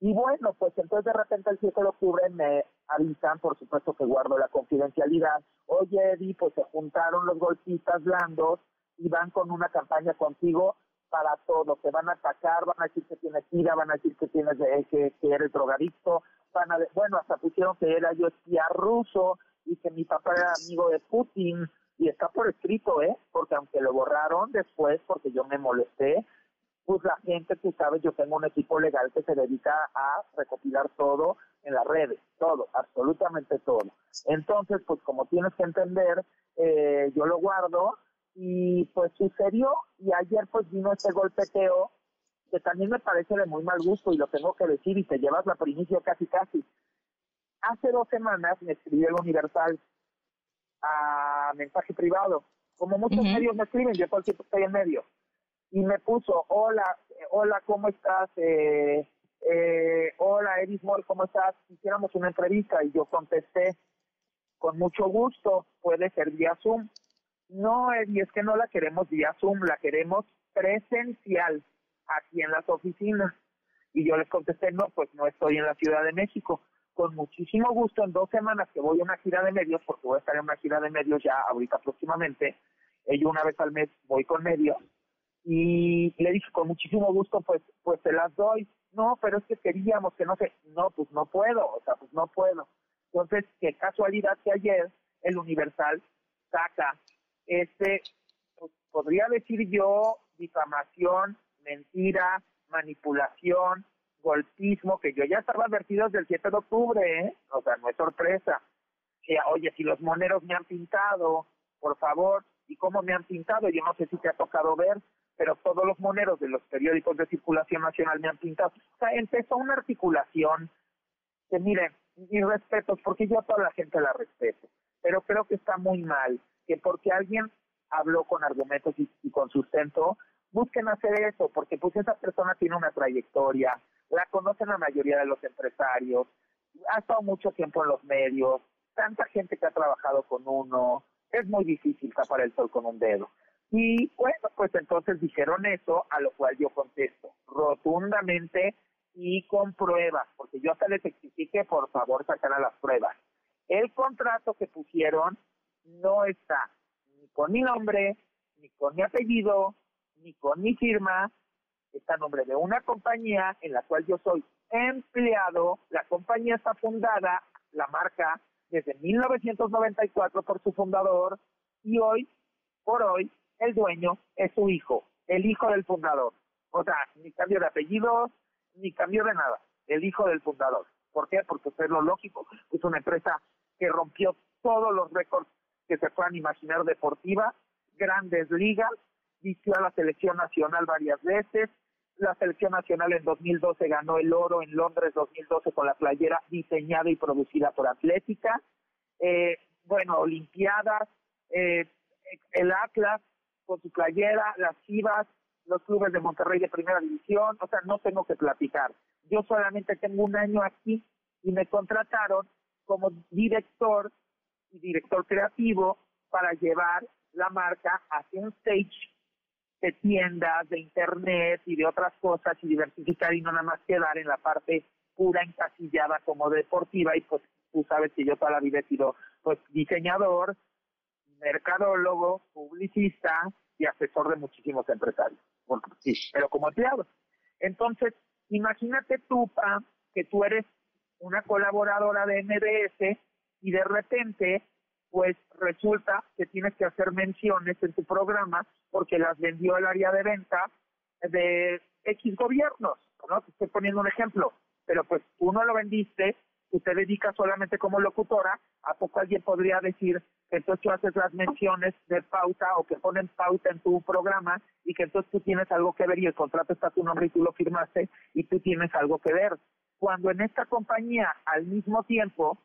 Y bueno, pues entonces de repente el 7 de octubre me avisan, por supuesto que guardo la confidencialidad. Oye, Eddie, pues se juntaron los golpistas blandos y van con una campaña contigo para todo. Te van a atacar, van a decir que tienes ira, van a decir que tienes que, que eres drogadicto, van a, bueno, hasta pusieron que era yo espía ruso y que mi papá era amigo de Putin y está por escrito, ¿eh? Porque aunque lo borraron después, porque yo me molesté, pues la gente, tú sabes, yo tengo un equipo legal que se dedica a recopilar todo en las redes, todo, absolutamente todo. Entonces, pues como tienes que entender, eh, yo lo guardo y pues sucedió y ayer pues vino este golpeteo que también me parece de muy mal gusto y lo tengo que decir y te llevas la primicia casi casi. Hace dos semanas me escribió el Universal a mensaje privado, como muchos medios me escriben, yo todo el tiempo estoy en medio y me puso, hola, hola, ¿cómo estás? Eh, eh, hola, Edith Moll, ¿cómo estás? Hiciéramos una entrevista y yo contesté, con mucho gusto, puede ser vía Zoom. No, Eddie, es que no la queremos vía Zoom, la queremos presencial, aquí en las oficinas. Y yo les contesté, no, pues no estoy en la Ciudad de México. Con muchísimo gusto, en dos semanas que voy a una gira de medios, porque voy a estar en una gira de medios ya ahorita próximamente, eh, yo una vez al mes voy con medios, y le dije con muchísimo gusto, pues, pues te las doy. No, pero es que queríamos que no sé, no, pues no puedo, o sea, pues no puedo. Entonces, qué casualidad que ayer el Universal saca este, pues, podría decir yo, difamación, mentira, manipulación, golpismo, que yo ya estaba advertido desde el 7 de octubre, ¿eh? o sea, no es sorpresa. Que, oye, si los moneros me han pintado, por favor, ¿y cómo me han pintado? Yo no sé si te ha tocado ver, pero todos los moneros de los periódicos de circulación nacional me han pintado. O sea, empezó una articulación que, miren, mis respetos, porque yo a toda la gente la respeto, pero creo que está muy mal que porque alguien habló con argumentos y con sustento, busquen hacer eso, porque pues esa persona tiene una trayectoria, la conocen la mayoría de los empresarios, ha estado mucho tiempo en los medios, tanta gente que ha trabajado con uno, es muy difícil tapar el sol con un dedo. Y bueno, pues entonces dijeron eso, a lo cual yo contesto rotundamente y con pruebas, porque yo hasta les exigí por favor sacaran las pruebas. El contrato que pusieron no está ni con mi nombre, ni con mi apellido, ni con mi firma, está a nombre de una compañía en la cual yo soy empleado, la compañía está fundada, la marca, desde 1994 por su fundador y hoy, por hoy, el dueño es su hijo, el hijo del fundador. O sea, ni cambio de apellido, ni cambio de nada, el hijo del fundador. ¿Por qué? Porque es lo lógico, es una empresa que rompió todos los récords que se puedan imaginar deportiva, grandes ligas, vistió a la selección nacional varias veces, la selección nacional en 2012 ganó el oro en Londres 2012 con la playera diseñada y producida por Atlética, eh, bueno, Olimpiadas, eh, el Atlas con su playera, las Chivas, los clubes de Monterrey de primera división, o sea, no tengo que platicar. Yo solamente tengo un año aquí y me contrataron como director y director creativo para llevar la marca hacia un stage de tiendas, de internet y de otras cosas y diversificar y no nada más quedar en la parte pura encasillada como deportiva y pues tú sabes que yo toda la vida he sido pues diseñador, mercadólogo, publicista y asesor de muchísimos empresarios. pero como empleado. Entonces, imagínate tú, Pa, que tú eres una colaboradora de MBS y de repente, pues resulta que tienes que hacer menciones en tu programa porque las vendió el área de venta de X gobiernos, ¿no? Estoy poniendo un ejemplo, pero pues tú no lo vendiste, tú te dedicas solamente como locutora, ¿a poco alguien podría decir que entonces tú haces las menciones de pauta o que ponen pauta en tu programa y que entonces tú tienes algo que ver y el contrato está a tu nombre y tú lo firmaste y tú tienes algo que ver? Cuando en esta compañía al mismo tiempo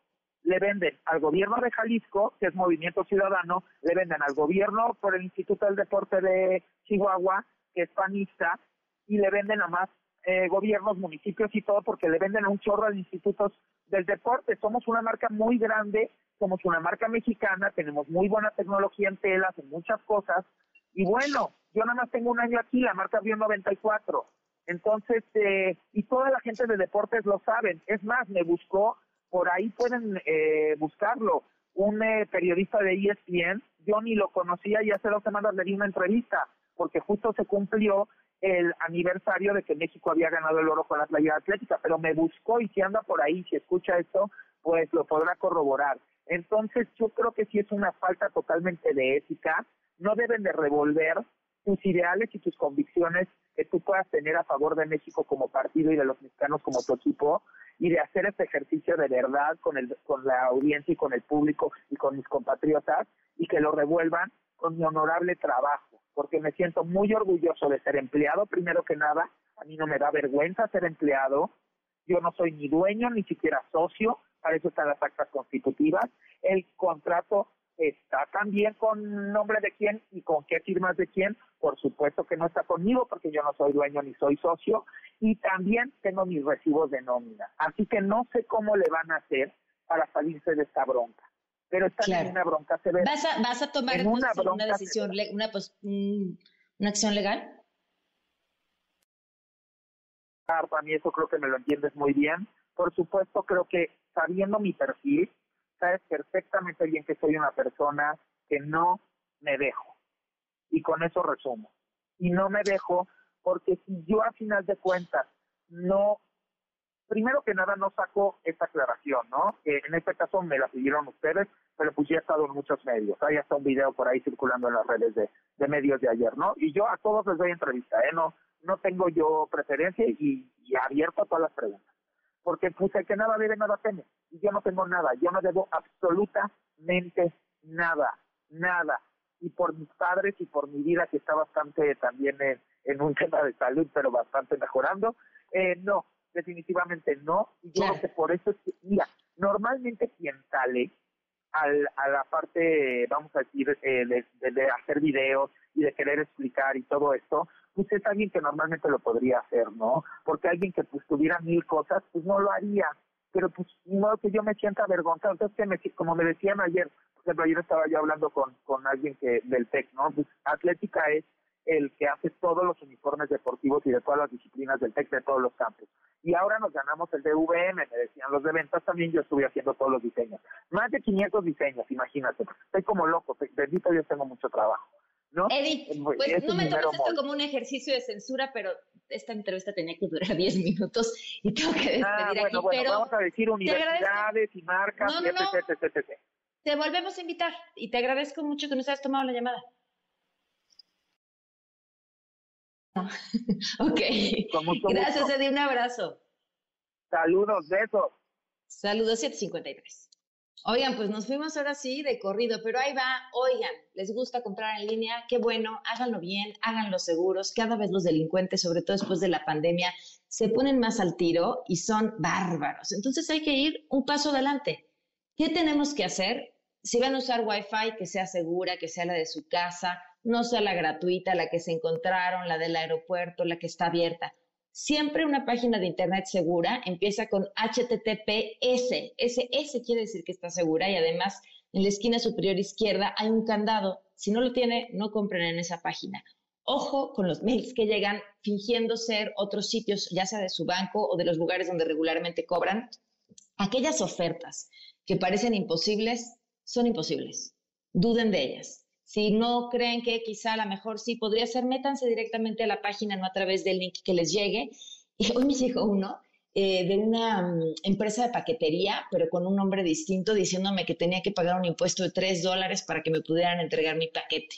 le venden al gobierno de Jalisco, que es Movimiento Ciudadano, le venden al gobierno por el Instituto del Deporte de Chihuahua, que es panista, y le venden a más eh, gobiernos, municipios y todo, porque le venden a un chorro de institutos del deporte. Somos una marca muy grande, somos una marca mexicana, tenemos muy buena tecnología en telas, en muchas cosas, y bueno, yo nada más tengo un año aquí, la marca abrió 94. Entonces, eh, y toda la gente de deportes lo saben. Es más, me buscó por ahí pueden eh, buscarlo. Un eh, periodista de ESPN, yo ni lo conocía y hace dos semanas le di una entrevista, porque justo se cumplió el aniversario de que México había ganado el oro con la playa atlética, pero me buscó y si anda por ahí, si escucha esto, pues lo podrá corroborar. Entonces yo creo que sí es una falta totalmente de ética, no deben de revolver tus ideales y tus convicciones que tú puedas tener a favor de México como partido y de los mexicanos como tu equipo y de hacer este ejercicio de verdad con, el, con la audiencia y con el público y con mis compatriotas y que lo revuelvan con mi honorable trabajo, porque me siento muy orgulloso de ser empleado, primero que nada, a mí no me da vergüenza ser empleado, yo no soy ni dueño ni siquiera socio, para eso están las actas constitutivas, el contrato está también con nombre de quién y con qué firmas de quién. Por supuesto que no está conmigo porque yo no soy dueño ni soy socio y también tengo mis recibos de nómina. Así que no sé cómo le van a hacer para salirse de esta bronca. Pero está en una bronca severa. ¿Vas a, vas a tomar una, una, decisión, una, una acción legal? Para mí eso creo que me lo entiendes muy bien. Por supuesto, creo que sabiendo mi perfil, sabes perfectamente bien que soy una persona que no me dejo. Y con eso resumo. Y no me dejo porque si yo a final de cuentas no, primero que nada no saco esta aclaración, ¿no? Que en este caso me la pidieron ustedes, pero pues ya he estado en muchos medios. Hay hasta un video por ahí circulando en las redes de, de medios de ayer, ¿no? Y yo a todos les doy entrevista, ¿eh? No, no tengo yo preferencia y, y abierto a todas las preguntas. Porque pues el que nada debe, nada teme. Y yo no tengo nada, yo no debo absolutamente nada, nada. Y por mis padres y por mi vida, que está bastante también en, en un tema de salud, pero bastante mejorando, eh, no, definitivamente no. Y yo creo que por eso es que, mira, normalmente quien sale al, a la parte, vamos a decir, eh, de, de, hacer videos y de querer explicar y todo esto, pues es alguien que normalmente lo podría hacer, ¿no? Porque alguien que pues tuviera mil cosas, pues no lo haría. Pero pues, no que yo me sienta avergonzado. Entonces, como me decían ayer, por ejemplo, ayer estaba yo hablando con, con alguien que del TEC, ¿no? Pues Atlética es el que hace todos los uniformes deportivos y de todas las disciplinas del TEC de todos los campos. Y ahora nos ganamos el de VM, me decían los de ventas, también yo estuve haciendo todos los diseños. Más de 500 diseños, imagínate. Estoy como loco, bendito Dios, tengo mucho trabajo. ¿No? Edith, pues no me tomes esto como un ejercicio de censura, pero esta entrevista tenía que durar 10 minutos y tengo que despedir ah, bueno, aquí. Bueno, pero vamos a decir universidades y marcas, no, no, etc, etc, etc. Te volvemos a invitar y te agradezco mucho que nos hayas tomado la llamada. ok. Gracias, Eddie. Un abrazo. Saludos, besos. Saludos, 753. Oigan, pues nos fuimos ahora sí de corrido, pero ahí va. Oigan, ¿les gusta comprar en línea? Qué bueno, háganlo bien, háganlo seguros. Cada vez los delincuentes, sobre todo después de la pandemia, se ponen más al tiro y son bárbaros. Entonces hay que ir un paso adelante. ¿Qué tenemos que hacer? Si van a usar Wi-Fi, que sea segura, que sea la de su casa, no sea la gratuita, la que se encontraron, la del aeropuerto, la que está abierta. Siempre una página de Internet segura empieza con HTTPS. Ese S quiere decir que está segura y además en la esquina superior izquierda hay un candado. Si no lo tiene, no compren en esa página. Ojo con los mails que llegan fingiendo ser otros sitios, ya sea de su banco o de los lugares donde regularmente cobran. Aquellas ofertas que parecen imposibles son imposibles. Duden de ellas. Si no creen que quizá a lo mejor sí podría ser, métanse directamente a la página, no a través del link que les llegue. Y hoy me llegó uno eh, de una um, empresa de paquetería, pero con un nombre distinto, diciéndome que tenía que pagar un impuesto de 3 dólares para que me pudieran entregar mi paquete.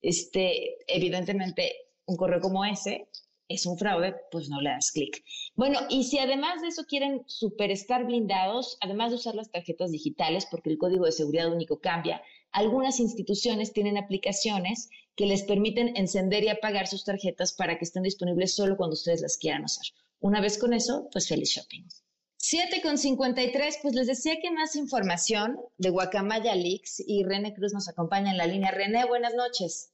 Este, evidentemente, un correo como ese es un fraude, pues no le das clic. Bueno, y si además de eso quieren super estar blindados, además de usar las tarjetas digitales, porque el código de seguridad único cambia, algunas instituciones tienen aplicaciones que les permiten encender y apagar sus tarjetas para que estén disponibles solo cuando ustedes las quieran usar. Una vez con eso, pues feliz shopping. 7 con 53, pues les decía que más información de Guacamaya Leaks y René Cruz nos acompaña en la línea. René, buenas noches.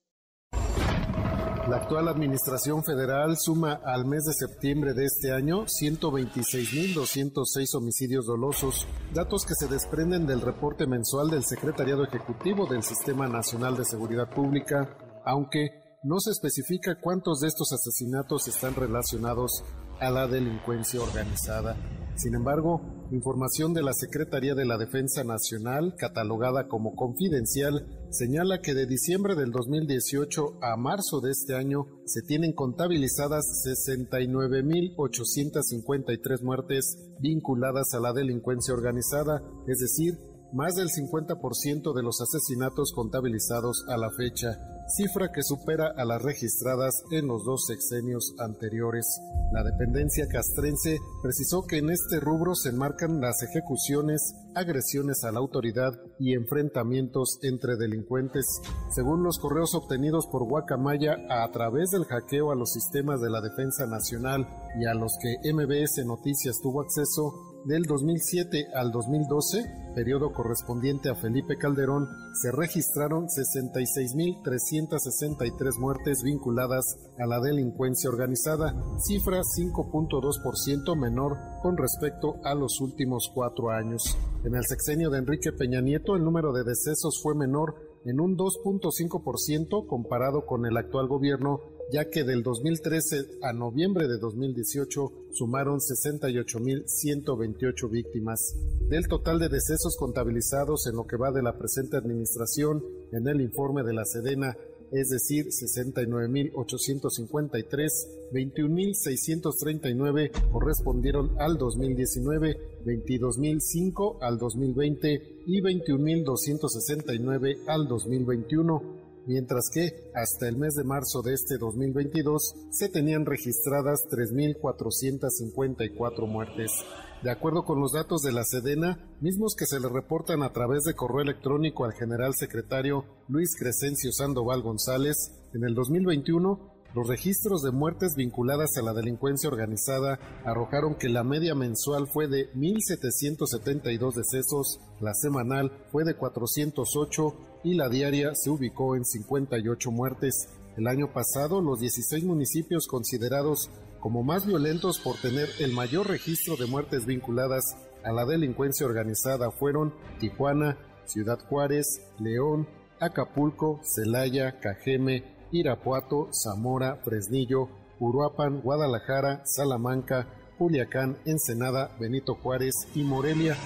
La actual Administración Federal suma al mes de septiembre de este año 126.206 homicidios dolosos, datos que se desprenden del reporte mensual del Secretariado Ejecutivo del Sistema Nacional de Seguridad Pública, aunque no se especifica cuántos de estos asesinatos están relacionados a la delincuencia organizada. Sin embargo, información de la Secretaría de la Defensa Nacional, catalogada como confidencial, señala que de diciembre del 2018 a marzo de este año se tienen contabilizadas 69.853 muertes vinculadas a la delincuencia organizada, es decir, más del 50% de los asesinatos contabilizados a la fecha, cifra que supera a las registradas en los dos sexenios anteriores. La dependencia castrense precisó que en este rubro se enmarcan las ejecuciones, agresiones a la autoridad y enfrentamientos entre delincuentes. Según los correos obtenidos por Guacamaya a través del hackeo a los sistemas de la Defensa Nacional y a los que MBS Noticias tuvo acceso, del 2007 al 2012, periodo correspondiente a Felipe Calderón, se registraron 66.363 muertes vinculadas a la delincuencia organizada, cifra 5.2% menor con respecto a los últimos cuatro años. En el sexenio de Enrique Peña Nieto, el número de decesos fue menor en un 2.5% comparado con el actual gobierno ya que del 2013 a noviembre de 2018 sumaron 68.128 víctimas. Del total de decesos contabilizados en lo que va de la presente administración, en el informe de la Sedena, es decir, 69.853, 21.639 correspondieron al 2019, 22.005 al 2020 y 21.269 al 2021 mientras que hasta el mes de marzo de este 2022 se tenían registradas 3.454 muertes. De acuerdo con los datos de la Sedena, mismos que se le reportan a través de correo electrónico al general secretario Luis Crescencio Sandoval González, en el 2021 los registros de muertes vinculadas a la delincuencia organizada arrojaron que la media mensual fue de 1.772 decesos, la semanal fue de 408 y la diaria se ubicó en 58 muertes. El año pasado, los 16 municipios considerados como más violentos por tener el mayor registro de muertes vinculadas a la delincuencia organizada fueron Tijuana, Ciudad Juárez, León, Acapulco, Celaya, Cajeme, Irapuato, Zamora, Fresnillo, Uruapan, Guadalajara, Salamanca, Culiacán, Ensenada, Benito Juárez y Morelia.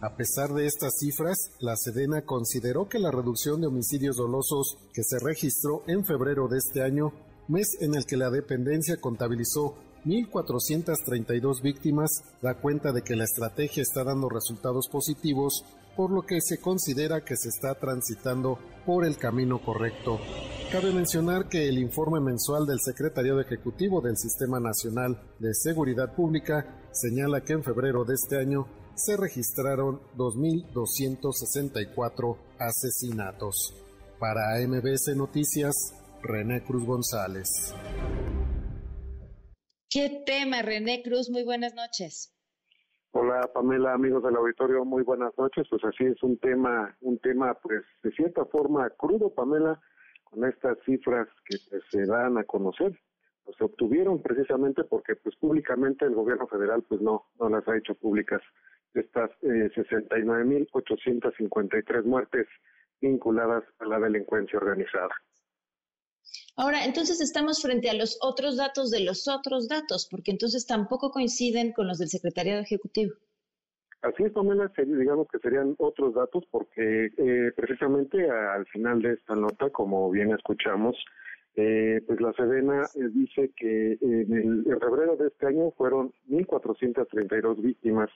A pesar de estas cifras, la Sedena consideró que la reducción de homicidios dolosos que se registró en febrero de este año, mes en el que la dependencia contabilizó 1.432 víctimas, da cuenta de que la estrategia está dando resultados positivos por lo que se considera que se está transitando por el camino correcto. Cabe mencionar que el informe mensual del Secretariado Ejecutivo del Sistema Nacional de Seguridad Pública señala que en febrero de este año se registraron 2.264 asesinatos. Para MBS Noticias, René Cruz González. ¿Qué tema, René Cruz? Muy buenas noches. Hola Pamela, amigos del auditorio, muy buenas noches. Pues así es un tema, un tema pues de cierta forma crudo, Pamela, con estas cifras que pues, se dan a conocer. Pues se obtuvieron precisamente porque pues públicamente el gobierno federal pues no, no las ha hecho públicas. Estas eh, 69.853 muertes vinculadas a la delincuencia organizada. Ahora, entonces estamos frente a los otros datos de los otros datos, porque entonces tampoco coinciden con los del Secretariado Ejecutivo. Así es, Pamela, digamos que serían otros datos porque eh, precisamente al final de esta nota, como bien escuchamos, eh, pues la Sedena eh, dice que en, el, en febrero de este año fueron 1.432 víctimas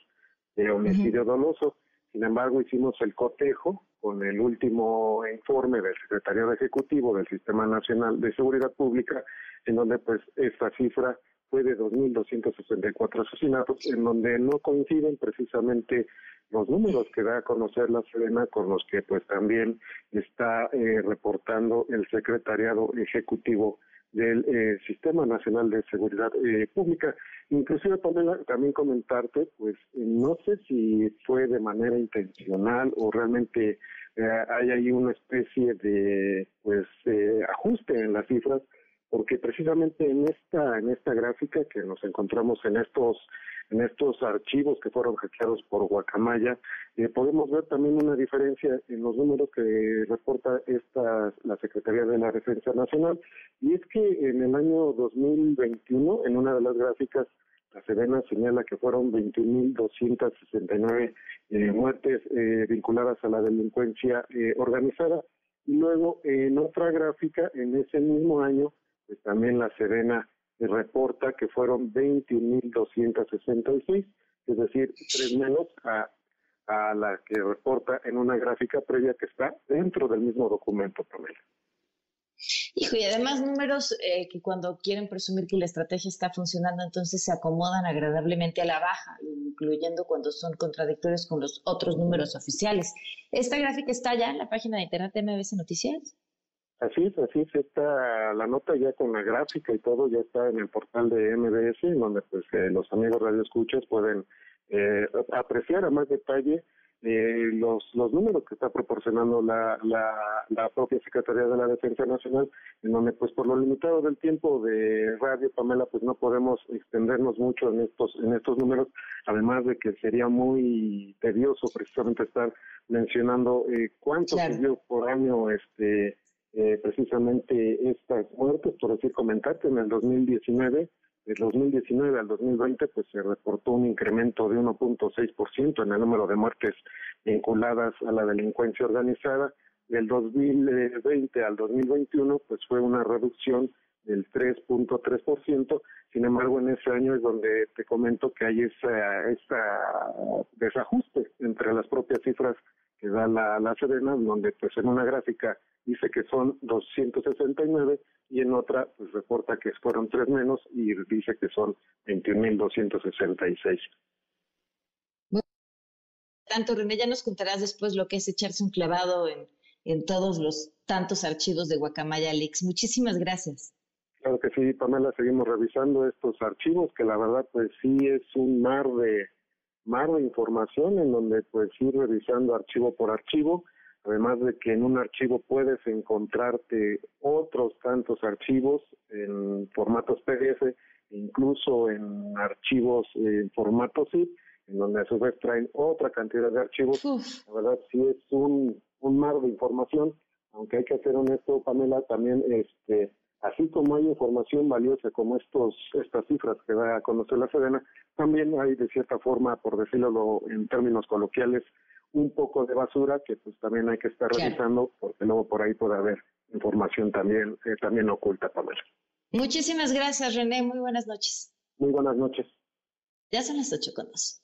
de homicidio doloso. Sin embargo, hicimos el cotejo con el último informe del Secretario Ejecutivo del Sistema Nacional de Seguridad Pública, en donde pues esta cifra fue de 2.264 asesinatos, en donde no coinciden precisamente los números que da a conocer la Sedena con los que pues también está eh, reportando el Secretariado Ejecutivo del eh, Sistema Nacional de Seguridad eh, Pública. Inclusive, también comentarte, pues no sé si fue de manera intencional o realmente eh, hay ahí una especie de pues ajuste en las cifras, porque precisamente en esta en esta gráfica que nos encontramos en estos en estos archivos que fueron hackeados por Guacamaya, eh, podemos ver también una diferencia en los números que reporta esta la Secretaría de la Defensa Nacional, y es que en el año 2021, en una de las gráficas, la Sedena señala que fueron 21.269 eh, muertes eh, vinculadas a la delincuencia eh, organizada, y luego en otra gráfica, en ese mismo año, pues también la Sedena reporta que fueron 21.266, es decir, tres menos a, a la que reporta en una gráfica previa que está dentro del mismo documento, Pamela. Hijo, y además números eh, que cuando quieren presumir que la estrategia está funcionando, entonces se acomodan agradablemente a la baja, incluyendo cuando son contradictorios con los otros números oficiales. ¿Esta gráfica está ya en la página de internet de MBS Noticias? Así es, así es, está la nota ya con la gráfica y todo, ya está en el portal de MBS, en donde pues eh, los amigos radioescuchas pueden eh, apreciar a más detalle eh, los, los números que está proporcionando la, la, la propia Secretaría de la Defensa Nacional, en donde pues por lo limitado del tiempo de radio, Pamela, pues no podemos extendernos mucho en estos, en estos números, además de que sería muy tedioso precisamente estar mencionando eh, cuánto se dio por año este eh, precisamente estas muertes, por decir comentarte, en el 2019, del 2019 al 2020, pues se reportó un incremento de 1.6% en el número de muertes vinculadas a la delincuencia organizada. Del 2020 al 2021, pues fue una reducción del 3.3%. Sin embargo, en ese año es donde te comento que hay ese esa desajuste entre las propias cifras que da la, la Sedena, donde pues en una gráfica dice que son 269 y en otra pues reporta que fueron tres menos y dice que son 21.266. Tanto, René, ya nos contarás después lo que es echarse un clavado en, en todos los tantos archivos de Guacamaya Leaks. Muchísimas gracias. Claro que sí, Pamela, seguimos revisando estos archivos, que la verdad pues sí es un mar de mar de información en donde pues ir revisando archivo por archivo, además de que en un archivo puedes encontrarte otros tantos archivos en formatos PDF, incluso en archivos en formato zip, en donde a su vez traen otra cantidad de archivos. La verdad sí es un, un mar de información, aunque hay que ser honesto, Pamela, también este así como hay información valiosa como estos estas cifras que da a conocer la Sedena, también hay de cierta forma, por decirlo en términos coloquiales, un poco de basura que pues también hay que estar revisando porque luego por ahí puede haber información también eh, también oculta, Pamela. Muchísimas gracias, René. Muy buenas noches. Muy buenas noches. Ya son las ocho con dos.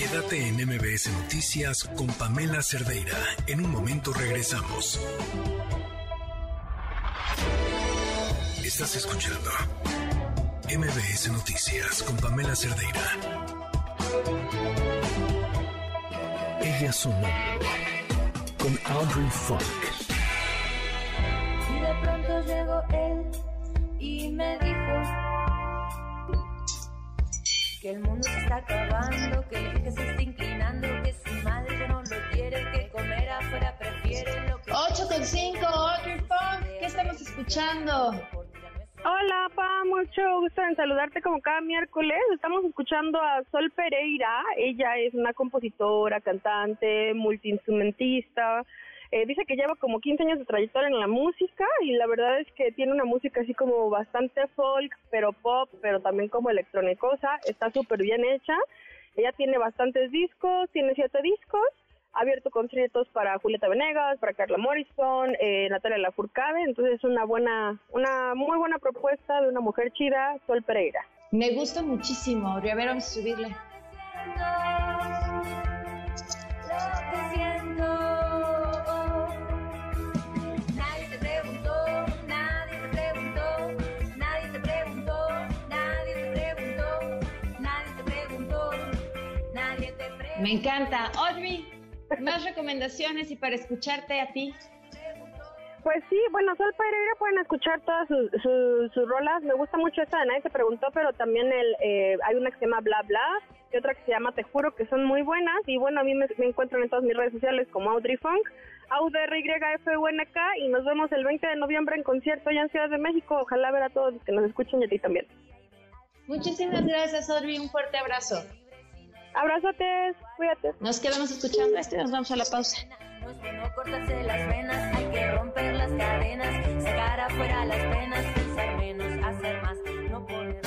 Quédate en MBS Noticias con Pamela Cerdeira. En un momento regresamos. Estás escuchando MBS Noticias con Pamela Cerdeira. Ella sonó con Audrey Funk. Que el mundo se está acabando, que el que se está inclinando, que su madre ya no lo quiere, que comer afuera prefiere lo que... 8 con 5, Audrey Funk, ¿qué estamos escuchando? Hola, Pa, mucho gusto en saludarte como cada miércoles. Estamos escuchando a Sol Pereira. Ella es una compositora, cantante, multiinstrumentista, eh, dice que lleva como 15 años de trayectoria en la música y la verdad es que tiene una música así como bastante folk, pero pop, pero también como electrónicosa. Está súper bien hecha. Ella tiene bastantes discos, tiene siete discos. Ha abierto conciertos para Julieta Venegas, para Carla Morrison, eh, Natalia Lafourcade. Entonces es una buena, una muy buena propuesta de una mujer chida, Sol Pereira. Me gusta muchísimo. A ver, vamos a subirle. Me encanta. Audrey, más recomendaciones y para escucharte a ti. Pues sí, bueno, Sol Pereira pueden escuchar todas sus, sus, rolas. Me gusta mucho esta de Nadie se preguntó, pero también el, eh, hay una que se llama Bla Bla y otra que se llama Te Juro, que son muy buenas. Y bueno, a mí me, encuentran en todas mis redes sociales como Audrey Funk, AUDRYFUNK, y nos vemos el 20 de noviembre en concierto allá en Ciudad de México. Ojalá ver a todos los que nos escuchen y a ti también. Muchísimas gracias, Audrey. Un fuerte abrazo. Abrazotes, cuídate. Nos quedamos escuchando esto y nos vamos a la pausa. No cortarse las venas, hay que romper las cadenas, sacar afuera las penas, pensar menos, hacer más, no poner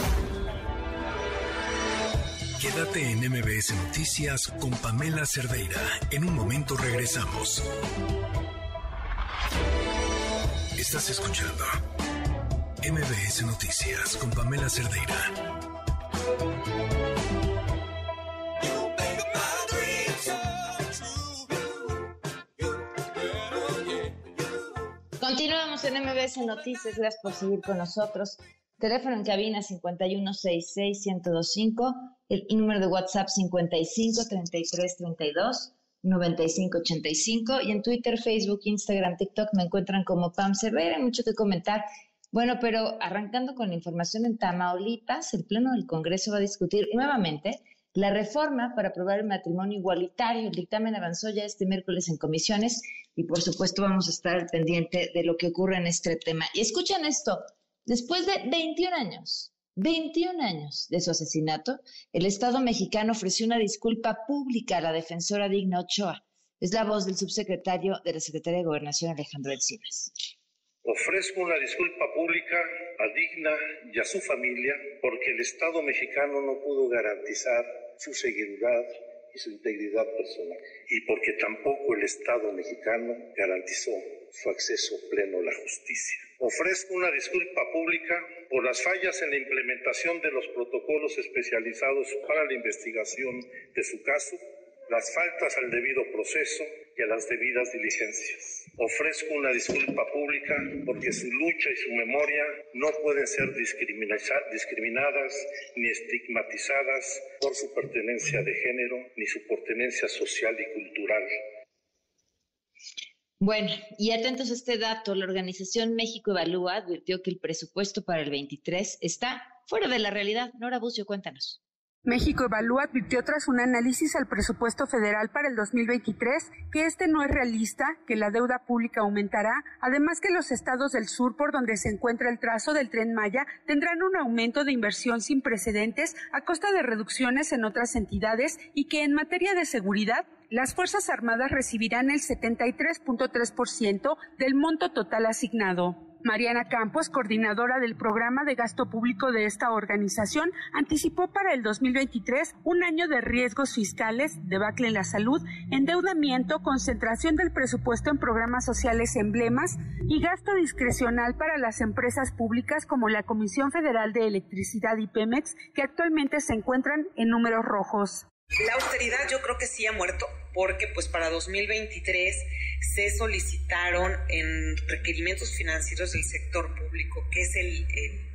Quédate en MBS Noticias con Pamela Cerdeira. En un momento regresamos. Estás escuchando MBS Noticias con Pamela Cerdeira. Continuamos en MBS Noticias, gracias por seguir con nosotros. Teléfono en cabina 5166125, el número de WhatsApp 5533329585 y en Twitter, Facebook, Instagram, TikTok me encuentran como Pam Cervera, hay mucho que comentar. Bueno, pero arrancando con la información en Tamaulipas, el Pleno del Congreso va a discutir nuevamente la reforma para aprobar el matrimonio igualitario. El dictamen avanzó ya este miércoles en comisiones y por supuesto vamos a estar pendiente de lo que ocurre en este tema. Y escuchen esto, después de 21 años, 21 años de su asesinato, el Estado mexicano ofreció una disculpa pública a la defensora Digna Ochoa. Es la voz del subsecretario de la Secretaría de Gobernación, Alejandro Encinas. Ofrezco una disculpa pública a Digna y a su familia porque el Estado mexicano no pudo garantizar su seguridad y su integridad personal y porque tampoco el Estado mexicano garantizó su acceso pleno a la justicia. Ofrezco una disculpa pública por las fallas en la implementación de los protocolos especializados para la investigación de su caso, las faltas al debido proceso y a las debidas diligencias. Ofrezco una disculpa pública porque su lucha y su memoria no pueden ser discriminadas ni estigmatizadas por su pertenencia de género ni su pertenencia social y cultural. Bueno, y atentos a este dato, la organización México Evalúa advirtió que el presupuesto para el 23 está fuera de la realidad. Nora Bucio, cuéntanos. México Evalúa advirtió tras un análisis al presupuesto federal para el 2023 que este no es realista, que la deuda pública aumentará, además que los estados del sur por donde se encuentra el trazo del tren Maya tendrán un aumento de inversión sin precedentes a costa de reducciones en otras entidades y que en materia de seguridad las Fuerzas Armadas recibirán el 73.3% del monto total asignado. Mariana Campos, coordinadora del programa de gasto público de esta organización, anticipó para el 2023 un año de riesgos fiscales, debacle en la salud, endeudamiento, concentración del presupuesto en programas sociales emblemas y gasto discrecional para las empresas públicas como la Comisión Federal de Electricidad y Pemex, que actualmente se encuentran en números rojos. La austeridad yo creo que sí ha muerto porque pues para 2023 se solicitaron en requerimientos financieros del sector público, que es el,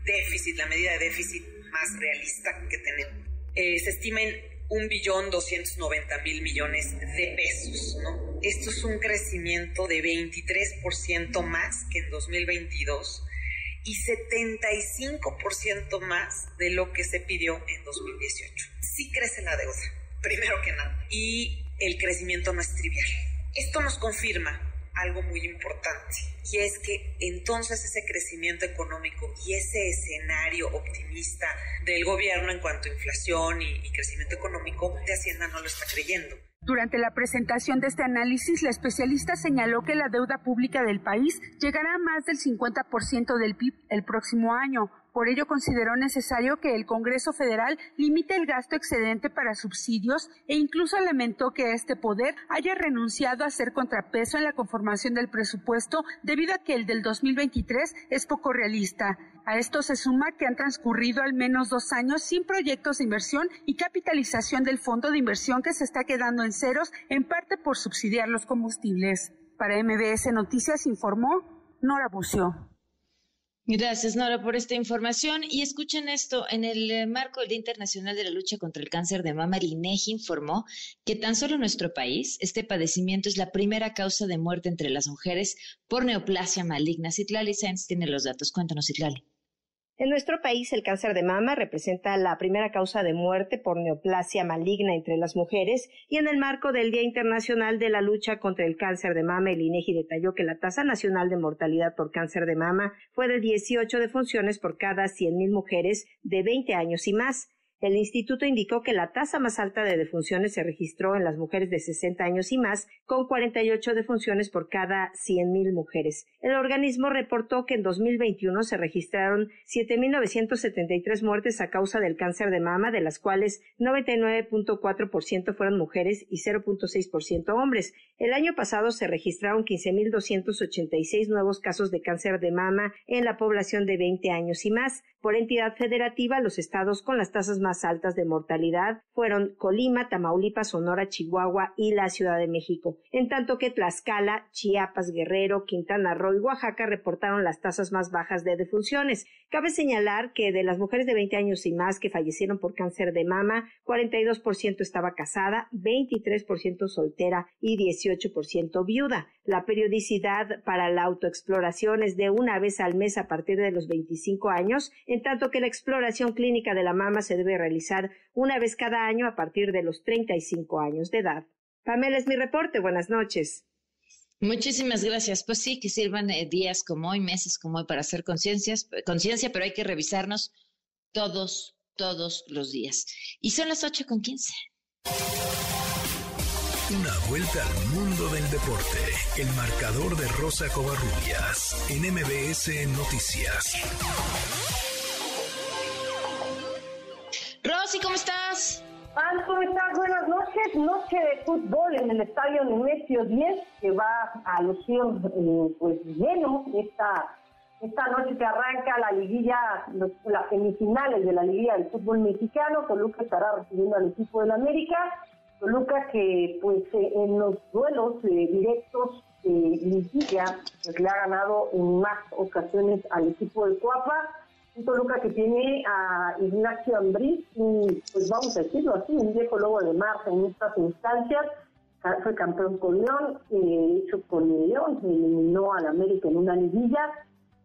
déficit, la medida de déficit más realista que tenemos. Eh, se estima en un billón 290 mil millones de pesos, ¿no? Esto es un crecimiento de 23% más que en 2022 y 75% más de lo que se pidió en 2018. Sí crece la deuda, primero que nada, y el crecimiento no es trivial. Esto nos confirma algo muy importante y es que entonces ese crecimiento económico y ese escenario optimista del gobierno en cuanto a inflación y, y crecimiento económico de Hacienda no lo está creyendo. Durante la presentación de este análisis, la especialista señaló que la deuda pública del país llegará a más del 50% del PIB el próximo año, por ello consideró necesario que el Congreso Federal limite el gasto excedente para subsidios e incluso lamentó que este poder haya renunciado a hacer contrapeso en la conformación del presupuesto debido a que el del 2023 es poco realista. A esto se suma que han transcurrido al menos dos años sin proyectos de inversión y capitalización del fondo de inversión que se está quedando en ceros, en parte por subsidiar los combustibles. Para MBS Noticias informó Nora Bucio. Gracias, Nora, por esta información. Y escuchen esto, en el eh, marco del Día Internacional de la Lucha contra el Cáncer de Mama, el INEGI informó que tan solo en nuestro país este padecimiento es la primera causa de muerte entre las mujeres por neoplasia maligna. Citlali Sainz tiene los datos. Cuéntanos, Citlali. En nuestro país, el cáncer de mama representa la primera causa de muerte por neoplasia maligna entre las mujeres y en el marco del Día Internacional de la Lucha contra el Cáncer de Mama, el INEGI detalló que la tasa nacional de mortalidad por cáncer de mama fue de 18 defunciones por cada 100.000 mujeres de 20 años y más. El instituto indicó que la tasa más alta de defunciones se registró en las mujeres de 60 años y más, con 48 defunciones por cada 100.000 mujeres. El organismo reportó que en 2021 se registraron 7.973 muertes a causa del cáncer de mama, de las cuales 99.4% fueron mujeres y 0.6% hombres. El año pasado se registraron 15.286 nuevos casos de cáncer de mama en la población de 20 años y más. Por entidad federativa, los estados con las tasas más altas de mortalidad fueron Colima, Tamaulipas, Sonora, Chihuahua y la Ciudad de México, en tanto que Tlaxcala, Chiapas, Guerrero, Quintana Roo y Oaxaca reportaron las tasas más bajas de defunciones. Cabe señalar que de las mujeres de 20 años y más que fallecieron por cáncer de mama, 42% estaba casada, 23% soltera y 18% viuda. La periodicidad para la autoexploración es de una vez al mes a partir de los 25 años en tanto que la exploración clínica de la mama se debe realizar una vez cada año a partir de los 35 años de edad. Pamela es mi reporte. Buenas noches. Muchísimas gracias. Pues sí, que sirvan eh, días como hoy, meses como hoy para hacer conciencia, pero hay que revisarnos todos, todos los días. Y son las ocho con quince. Una vuelta al mundo del deporte. El marcador de Rosa Covarrubias en MBS Noticias. Rosy, ¿cómo estás? ¿cómo estás? Buenas noches. Noche de fútbol en el estadio Nemesio 10, que va a lucir eh, pues lleno esta esta noche se arranca la liguilla, las semifinales de la liguilla del fútbol mexicano. Toluca estará recibiendo al equipo del América. Toluca que pues eh, en los duelos eh, directos de liguilla pues, le ha ganado en más ocasiones al equipo del Cuapa. Toluca que tiene a Ignacio Ambriz, y pues vamos a decirlo así, un viejo lobo de mar en estas instancias. Fue campeón con León, eh, hecho con León, eliminó al América en una liguilla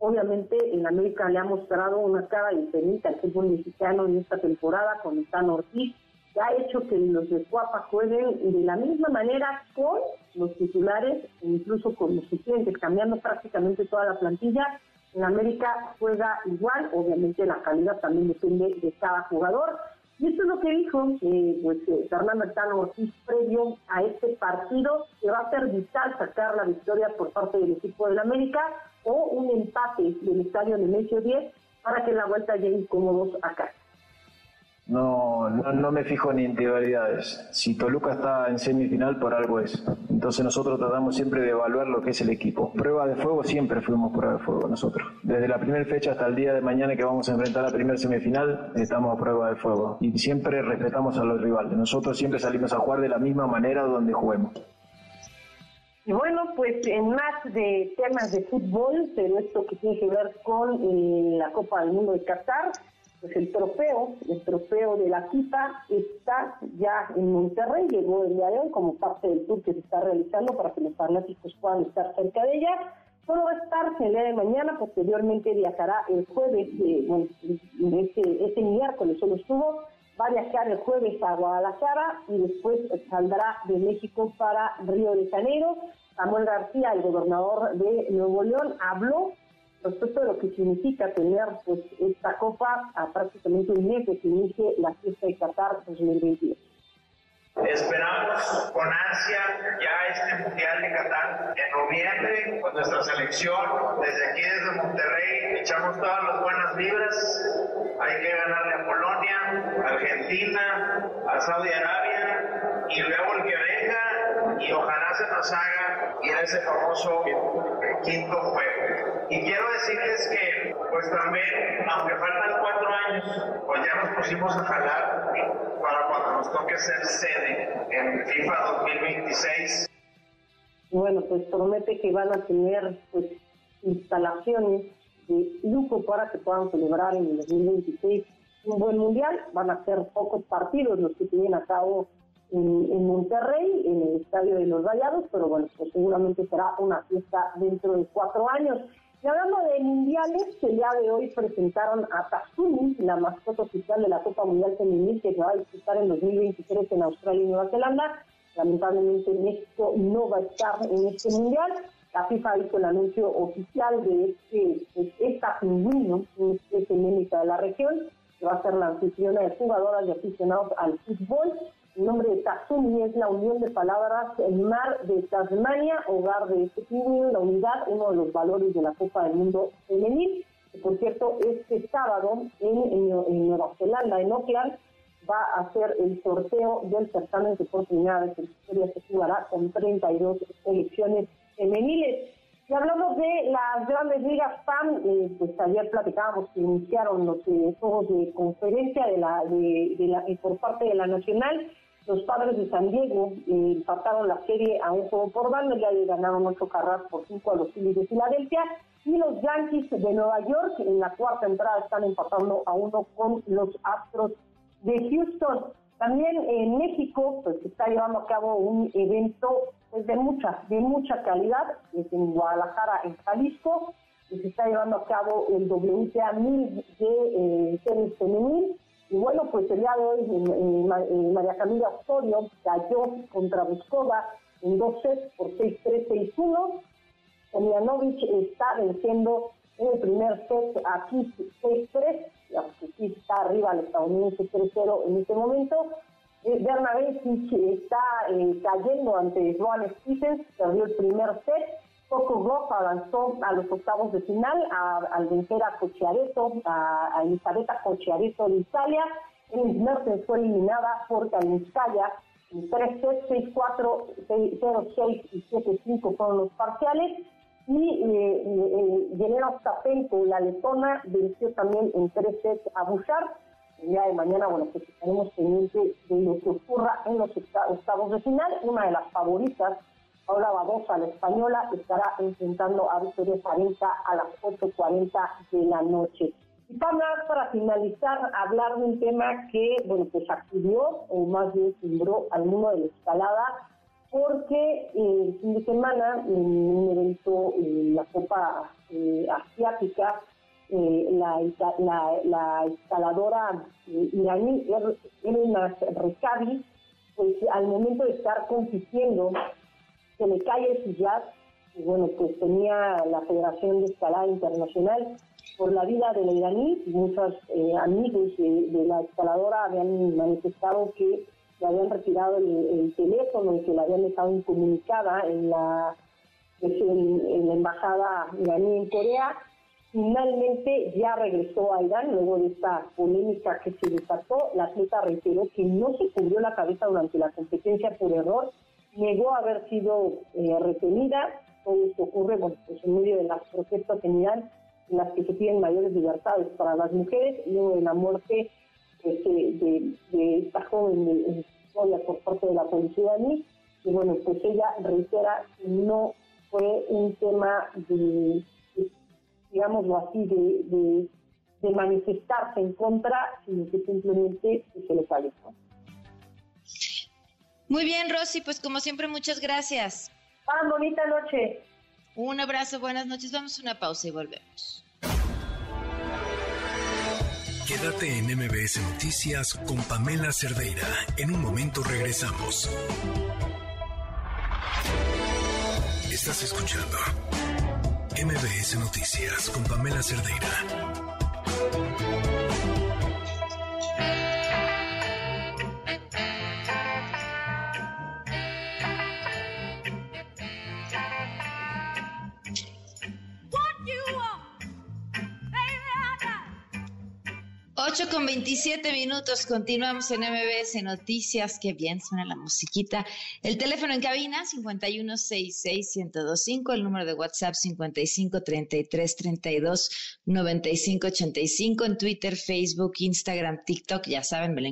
Obviamente en América le ha mostrado una cara diferente al fútbol mexicano en esta temporada con el Tano Ortiz, que ha hecho que los de Cuapa jueguen de la misma manera con los titulares incluso con los suplentes, cambiando prácticamente toda la plantilla. En América juega igual, obviamente la calidad también depende de cada jugador. Y esto es lo que dijo eh, pues, eh, Fernando Tano Ortiz previo a este partido, que va a ser vital sacar la victoria por parte del equipo del América o un empate del estadio Nemesio 10 para que la vuelta llegue cómodos acá. No, no, no, me fijo en individualidades. Si Toluca está en semifinal, por algo es. Entonces nosotros tratamos siempre de evaluar lo que es el equipo. Prueba de fuego, siempre fuimos prueba de fuego nosotros. Desde la primera fecha hasta el día de mañana que vamos a enfrentar la primera semifinal, estamos a prueba de fuego. Y siempre respetamos a los rivales. Nosotros siempre salimos a jugar de la misma manera donde juguemos. Y bueno, pues en más de temas de fútbol, pero esto que tiene que ver con eh, la Copa del Mundo de Qatar, pues el trofeo, el trofeo de la FIFA está ya en Monterrey, llegó el día de hoy como parte del tour que se está realizando para que los fanáticos puedan estar cerca de ella. Solo va a estar el día de mañana, posteriormente viajará el jueves, eh, este, este miércoles solo estuvo, va a viajar el jueves a Guadalajara y después saldrá de México para Río de Janeiro. Samuel García, el gobernador de Nuevo León, habló respecto de lo que significa tener pues esta copa a prácticamente un mes que inicie la fiesta de Qatar 2022. Esperamos con ansia ya este Mundial de Qatar en noviembre con nuestra selección. Desde aquí, desde Monterrey, echamos todas las buenas vibras. Hay que ganarle a Polonia, a Argentina, a Saudi Arabia y luego el que venga y ojalá se nos haga ir a ese famoso quinto juego. Y quiero decirles que, pues también, aunque faltan cuatro años, pues ya nos pusimos a jalar para cuando nos toque ser sede en FIFA 2026. Bueno, pues promete que van a tener pues instalaciones de lujo para que puedan celebrar en el 2026 un buen mundial. Van a ser pocos partidos los que tienen a cabo en, Monterrey, en el estadio de los Rayados, pero bueno, pues seguramente será una fiesta dentro de cuatro años. Y hablando de mundiales, el día de hoy presentaron a Tatsumi, la mascota oficial de la Copa Mundial Femenil que se va a disputar en 2023 en Australia y Nueva Zelanda. Lamentablemente México no va a estar en este mundial. La FIFA hizo el anuncio oficial de este, pues, esta pingüino, este de la región, que va a ser la anfitriona de jugadoras y aficionados al fútbol. El nombre de Tatsumi es la unión de palabras el mar de Tasmania, hogar de este pingüino, la unidad, uno de los valores de la Copa del Mundo femenil. Por cierto, este sábado en, Nueva Zelanda, en Auckland, va a ser el sorteo del certamen de oportunidades que historia se jugará con 32 selecciones femeniles. Y hablamos de las grandes ligas PAM, eh, pues ayer platicábamos que iniciaron los eh, juegos de conferencia de la, de, la, eh, por parte de la Nacional. Los padres de San Diego empataron la serie a un juego por bando, ya le ganaron ocho carreras por cinco a los Phillies de Filadelfia. Y los Yankees de Nueva York en la cuarta entrada están empatando a uno con los Astros de Houston. También en México pues, se está llevando a cabo un evento pues, de mucha de mucha calidad, es en Guadalajara, en Jalisco, y se está llevando a cabo el WTA 1000 de eh, femenil y bueno, pues el día de hoy María Camila Osorio cayó contra Buscova en dos sets por 6-3, 6-1. Omianovich está venciendo en el primer set aquí 6-3, aquí está arriba el estadounidense 3-0 en este momento. Bernabé está eh, cayendo ante Joan Stephens, perdió el primer set. Coco Goff avanzó a los octavos de final al vencer a Cocciareto, a, a Elisabetta Cocciareto de Italia. Ellis Mertens fue eliminada por Kalinskaya en 3 sets, 6-4, 0-6 y 7-5 fueron los parciales. Y eh, eh, Yelena Ostapenko, la letona, venció también en 3 sets a Bouchard el día de mañana, bueno, pues estaremos pendientes de lo que ocurra en los octavos de final. Una de las favoritas, Paula Badosa, la española, estará enfrentando a Victoria Pareja a las 8.40 de la noche. Y para, para finalizar, hablar de un tema que, bueno, pues acudió, o más bien cimbró al mundo de la escalada, porque eh, el fin de semana, en un evento, en la Copa eh, Asiática, eh, la, la, la, escaladora iraní Elena Rekabi, pues al momento de estar compitiendo, se le cae el sillar, y bueno, pues tenía la Federación de Escalada Internacional por la vida de la iraní, muchos eh, amigos de, la escaladora habían manifestado que le habían retirado el, teléfono y que la habían dejado incomunicada en la, pues, en la embajada iraní en Corea Finalmente ya regresó a Irán luego de esta polémica que se desató. La atleta reiteró que no se cubrió la cabeza durante la competencia por error, negó haber sido eh, retenida. Todo esto ocurre pues en medio de las protestas en Irán, en las que se piden mayores libertades para las mujeres, luego de la muerte pues, de, esta joven de, por parte de la policía iraní. Y bueno, pues ella reitera que no fue un tema de digámoslo así, de, de, manifestarse en contra, sino que simplemente se le sale. Muy bien, Rosy, pues como siempre, muchas gracias. Ah, bonita noche. Un abrazo, buenas noches. Vamos a una pausa y volvemos. Quédate en MBS Noticias con Pamela Cerdeira. En un momento regresamos. Estás escuchando MBS Noticias con Pamela Cerdeira. 8 con 27 minutos, continuamos en MBS Noticias, qué bien suena la musiquita. El teléfono en cabina 5166125, el número de WhatsApp 5533329585, en Twitter, Facebook, Instagram, TikTok, ya saben, me la,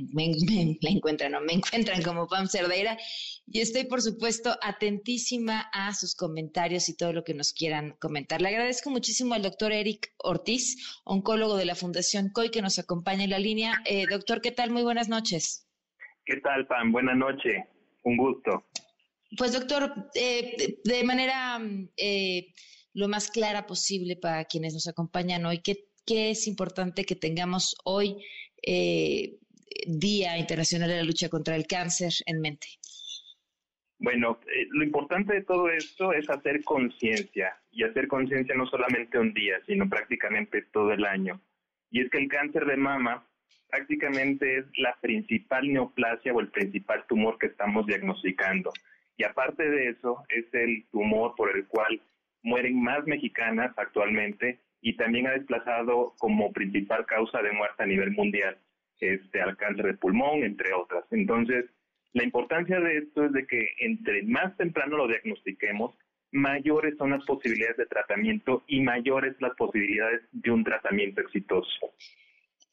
encuentran, no me encuentran como Pam Cerdeira. Y estoy, por supuesto, atentísima a sus comentarios y todo lo que nos quieran comentar. Le agradezco muchísimo al doctor Eric Ortiz, oncólogo de la Fundación COI, que nos acompaña en la línea. Eh, doctor, ¿qué tal? Muy buenas noches. ¿Qué tal, Pam? Buenas noches. Un gusto. Pues, doctor, eh, de manera eh, lo más clara posible para quienes nos acompañan hoy, ¿qué, qué es importante que tengamos hoy, Día Internacional de la Lucha contra el Cáncer, en mente? Bueno, eh, lo importante de todo esto es hacer conciencia y hacer conciencia no solamente un día, sino prácticamente todo el año. Y es que el cáncer de mama prácticamente es la principal neoplasia o el principal tumor que estamos diagnosticando. Y aparte de eso, es el tumor por el cual mueren más mexicanas actualmente y también ha desplazado como principal causa de muerte a nivel mundial este, al cáncer de pulmón, entre otras. Entonces, la importancia de esto es de que entre más temprano lo diagnostiquemos, mayores son las posibilidades de tratamiento y mayores las posibilidades de un tratamiento exitoso.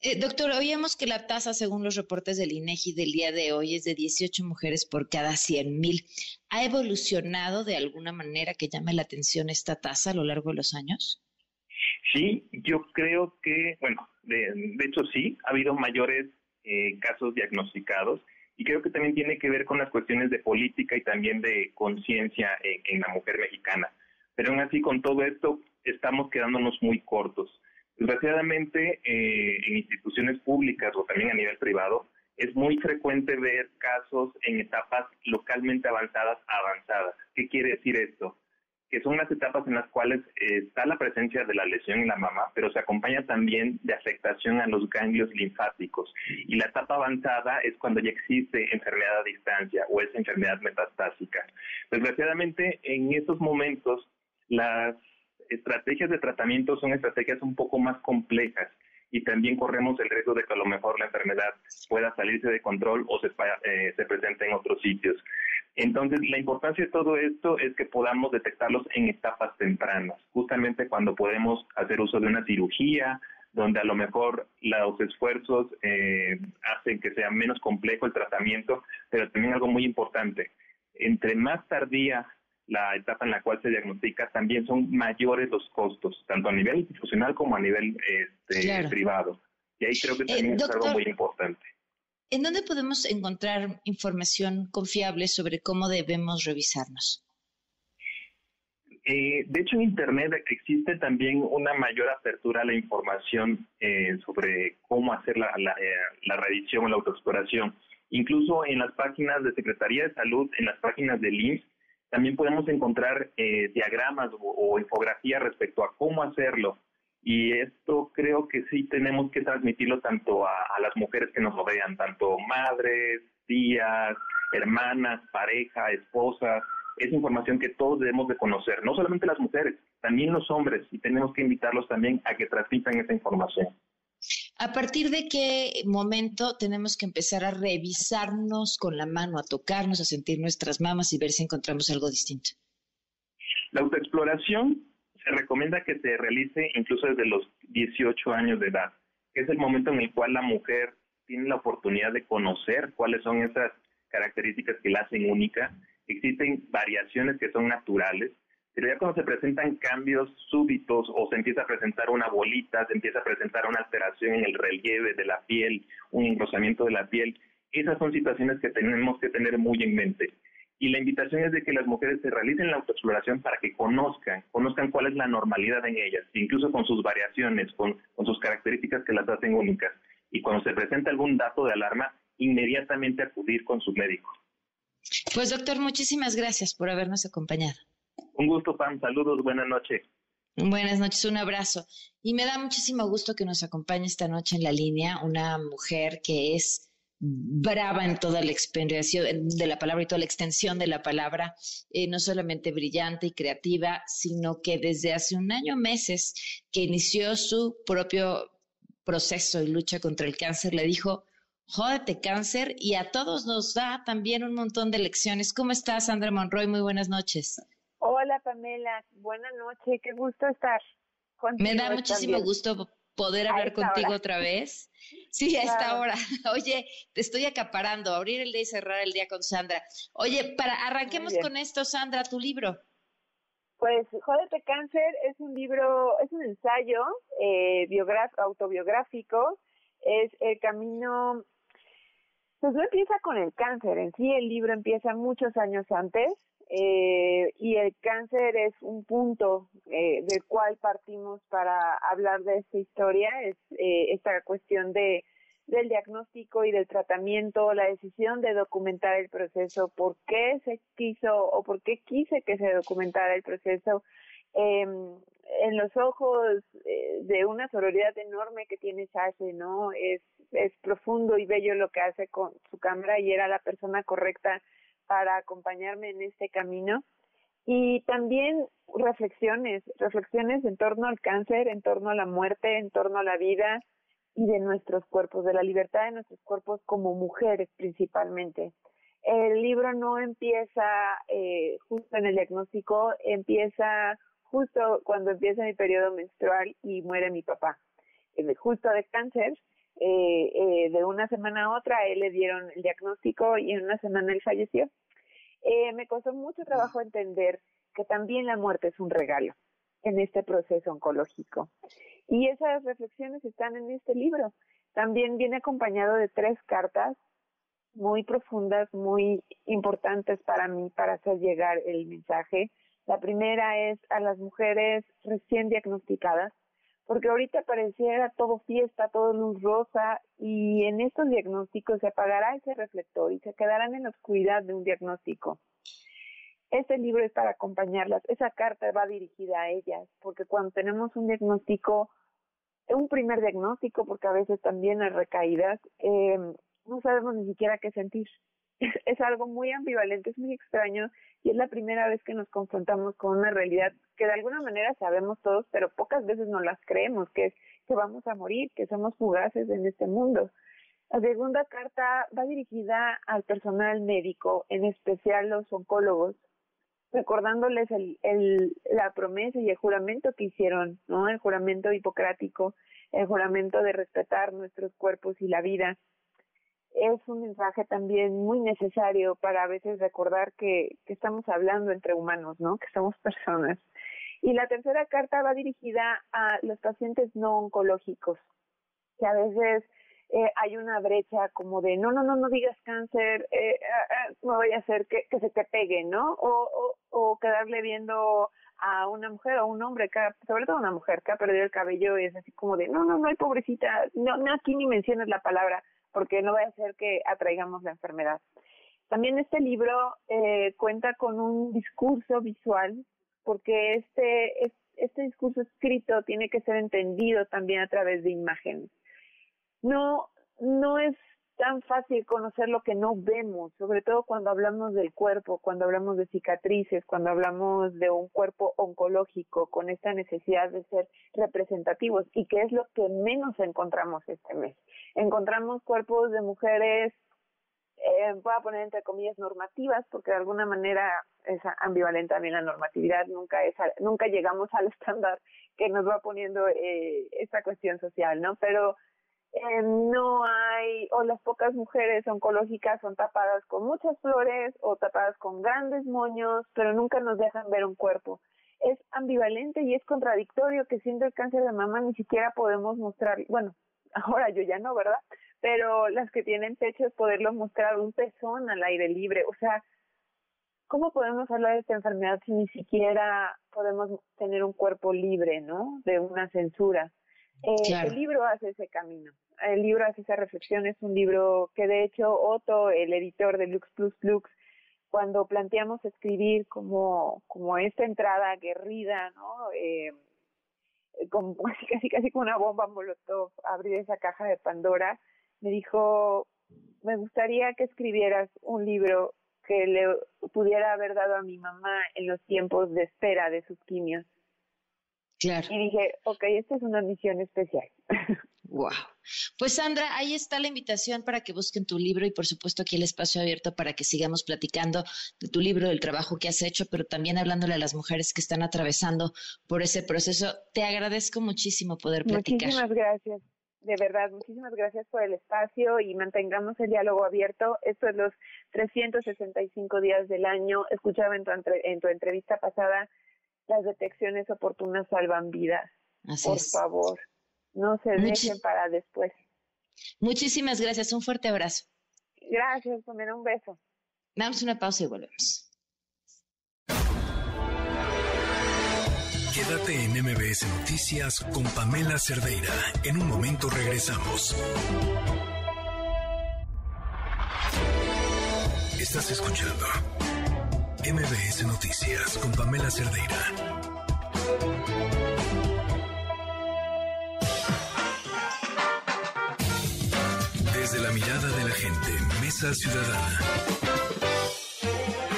Eh, doctor, oíamos que la tasa, según los reportes del INEGI del día de hoy, es de 18 mujeres por cada 100 mil. ¿Ha evolucionado de alguna manera que llame la atención esta tasa a lo largo de los años? Sí, yo creo que, bueno, de, hecho sí, ha habido mayores eh, casos diagnosticados y creo que también tiene que ver con las cuestiones de política y también de conciencia en, la mujer mexicana. Pero aún así, con todo esto, estamos quedándonos muy cortos. Desgraciadamente, eh, en instituciones públicas o también a nivel privado, es muy frecuente ver casos en etapas localmente avanzadas avanzadas. ¿Qué quiere decir esto? Que son las etapas en las cuales eh, está la presencia de la lesión en la mama, pero se acompaña también de afectación a los ganglios linfáticos. Y la etapa avanzada es cuando ya existe enfermedad a distancia o es enfermedad metastásica. Desgraciadamente, en estos momentos, las estrategias de tratamiento son estrategias un poco más complejas y también corremos el riesgo de que a lo mejor la enfermedad pueda salirse de control o se, eh, se presente en otros sitios. Entonces, la importancia de todo esto es que podamos detectarlos en etapas tempranas, justamente cuando podemos hacer uso de una cirugía, donde a lo mejor los esfuerzos eh, hacen que sea menos complejo el tratamiento, pero también algo muy importante, entre más tardía la etapa en la cual se diagnostica, también son mayores los costos, tanto a nivel institucional como a nivel este, privado. Y ahí creo que eh, también es algo muy importante. ¿En dónde podemos encontrar información confiable sobre cómo debemos revisarnos? Eh, de hecho, en Internet existe también una mayor apertura a la información eh, sobre cómo hacer la, la, eh, la revisión o la autoexploración. Incluso en las páginas de Secretaría de Salud, en las páginas del IMSS, también podemos encontrar diagramas o, infografías respecto a cómo hacerlo. Y esto creo que sí tenemos que transmitirlo tanto a, las mujeres que nos rodean, tanto madres, tías, hermanas, pareja, esposas. Es información que todos debemos de conocer, no solamente las mujeres, también los hombres, y tenemos que invitarlos también a que transmitan esa información. ¿A partir de qué momento tenemos que empezar a revisarnos con la mano, a tocarnos, a sentir nuestras mamas y ver si encontramos algo distinto? La autoexploración se recomienda que se realice incluso desde los 18 años de edad, que es el momento en el cual la mujer tiene la oportunidad de conocer cuáles son esas características que la hacen única. Existen variaciones que son naturales, pero ya cuando se presentan cambios súbitos o se empieza a presentar una bolita, se empieza a presentar una alteración en el relieve de la piel, un engrosamiento de la piel, esas son situaciones que tenemos que tener muy en mente. Y la invitación es de que las mujeres se realicen la autoexploración para que conozcan, conozcan cuál es la normalidad en ellas, incluso con sus variaciones, con, con sus características que las hacen únicas. Y cuando se presenta algún dato de alarma, inmediatamente acudir con su médico. Pues doctor, muchísimas gracias por habernos acompañado. Un gusto, Pam. Saludos, buenas noches. Buenas noches, un abrazo. Y me da muchísimo gusto que nos acompañe esta noche en la línea una mujer que es brava en toda la extensión de la palabra y toda la extensión de la palabra, eh, no solamente brillante y creativa, sino que desde hace un año, meses, que inició su propio proceso y lucha contra el cáncer, le dijo, jódete cáncer, y a todos nos da también un montón de lecciones. ¿Cómo estás, Sandra Monroy? Muy buenas noches. Pamela. Buenas noches. Qué gusto estar contigo. Me da muchísimo gusto poder hablar contigo otra vez. Sí, a esta hora. Oye, te estoy acaparando, abrir el día y cerrar el día con Sandra. Oye, para arranquemos con esto, Sandra, tu libro. Pues Jódete Cáncer es un libro, es un ensayo eh, autobiográfico, es el camino, pues no empieza con el cáncer, en sí el libro empieza muchos años antes, eh, y el cáncer es un punto eh, del cual partimos para hablar de esta historia, es eh, esta cuestión de del diagnóstico y del tratamiento, la decisión de documentar el proceso, por qué se quiso o por qué quise que se documentara el proceso, em, en los ojos eh, de una sororidad enorme que tiene Sasha, ¿no? Es, es profundo y bello lo que hace con su cámara y era la persona correcta para acompañarme en este camino y también reflexiones, reflexiones en torno al cáncer, en torno a la muerte, en torno a la vida y de nuestros cuerpos, de la libertad de nuestros cuerpos como mujeres principalmente. El libro no empieza eh, justo en el diagnóstico, empieza justo cuando empieza mi periodo menstrual y muere mi papá, eh, justo de cáncer. Eh, eh, de una semana a otra, a él le dieron el diagnóstico y en una semana él falleció. Eh, me costó mucho trabajo entender que también la muerte es un regalo en este proceso oncológico. Y esas reflexiones están en este libro. También viene acompañado de tres cartas muy profundas, muy importantes para mí para hacer llegar el mensaje. La primera es a las mujeres recién diagnosticadas, porque ahorita pareciera todo fiesta, todo luz rosa, y en estos diagnósticos se apagará ese reflector y se quedarán en la oscuridad de un diagnóstico. Este libro es para acompañarlas. Esa carta va dirigida a ellas, porque cuando tenemos un diagnóstico, un primer diagnóstico, porque a veces también hay recaídas, eh, no sabemos ni siquiera qué sentir. Es, algo muy ambivalente, es muy extraño y es la primera vez que nos confrontamos con una realidad que de alguna manera sabemos todos, pero pocas veces nos las creemos, que es que vamos a morir, que somos fugaces en este mundo. La segunda carta va dirigida al personal médico, en especial los oncólogos, recordándoles el, el, la promesa y el juramento que hicieron, ¿no? El juramento hipocrático, el juramento de respetar nuestros cuerpos y la vida es un mensaje también muy necesario para a veces recordar que, que estamos hablando entre humanos, ¿no? Que somos personas. Y la tercera carta va dirigida a los pacientes no oncológicos, que a veces eh, hay una brecha como de no, no, no, no digas cáncer, eh, no voy a hacer que, que se te pegue, ¿no? O, o, o quedarle viendo a una mujer o un hombre, que, sobre todo una mujer que ha perdido el cabello es así como de no, no, no, hay pobrecita, no, no, aquí ni menciones la palabra porque no va a hacer que atraigamos la enfermedad. También este libro eh, cuenta con un discurso visual, porque este, este discurso escrito tiene que ser entendido también a través de imágenes. No, no es tan fácil conocer lo que no vemos, sobre todo cuando hablamos del cuerpo, cuando hablamos de cicatrices, cuando hablamos de un cuerpo oncológico con esta necesidad de ser representativos y que es lo que menos encontramos este mes. Encontramos cuerpos de mujeres, eh, voy a poner entre comillas normativas, porque de alguna manera es ambivalente también la normatividad, nunca es, nunca llegamos al estándar que nos va poniendo eh, esta cuestión social, ¿no? Pero eh, no hay, o las pocas mujeres oncológicas son tapadas con muchas flores o tapadas con grandes moños, pero nunca nos dejan ver un cuerpo. Es ambivalente y es contradictorio que siendo el cáncer de mama ni siquiera podemos mostrar, bueno, ahora yo ya no, ¿verdad? Pero las que tienen pecho es poderlo mostrar un pezón al aire libre, o sea, ¿cómo podemos hablar de esta enfermedad si ni siquiera podemos tener un cuerpo libre, ¿no? De una censura. Eh, El libro hace ese camino. El libro hace esa reflexión. Es un libro que, de hecho, Otto, el editor de Lux Plus Lux, cuando planteamos escribir como, como esta entrada aguerrida, ¿no? Eh, como casi, casi, casi como una bomba molotov, abrir esa caja de Pandora, me dijo, me gustaría que escribieras un libro que le pudiera haber dado a mi mamá en los tiempos de espera de sus quimios. Claro. Y dije, ok, esta es una misión especial. Wow. Pues Sandra, ahí está la invitación para que busquen tu libro y por supuesto aquí el espacio abierto para que sigamos platicando de tu libro, del trabajo que has hecho, pero también hablándole a las mujeres que están atravesando por ese proceso. Te agradezco muchísimo poder platicar. Muchísimas gracias. De verdad, muchísimas gracias por el espacio y mantengamos el diálogo abierto. Esto es los 365 días del año. Escuchaba en tu, en tu entrevista pasada las detecciones oportunas salvan vidas. Así Por es. favor, no se dejen para después. Muchísimas gracias. Un fuerte abrazo. Gracias, tomen un beso. Damos una pausa y volvemos. Quédate en MBS Noticias con Pamela Cerdeira. En un momento regresamos. Estás escuchando MBS Noticias con Pamela Cerdeira. Desde la mirada de la gente, Mesa Ciudadana.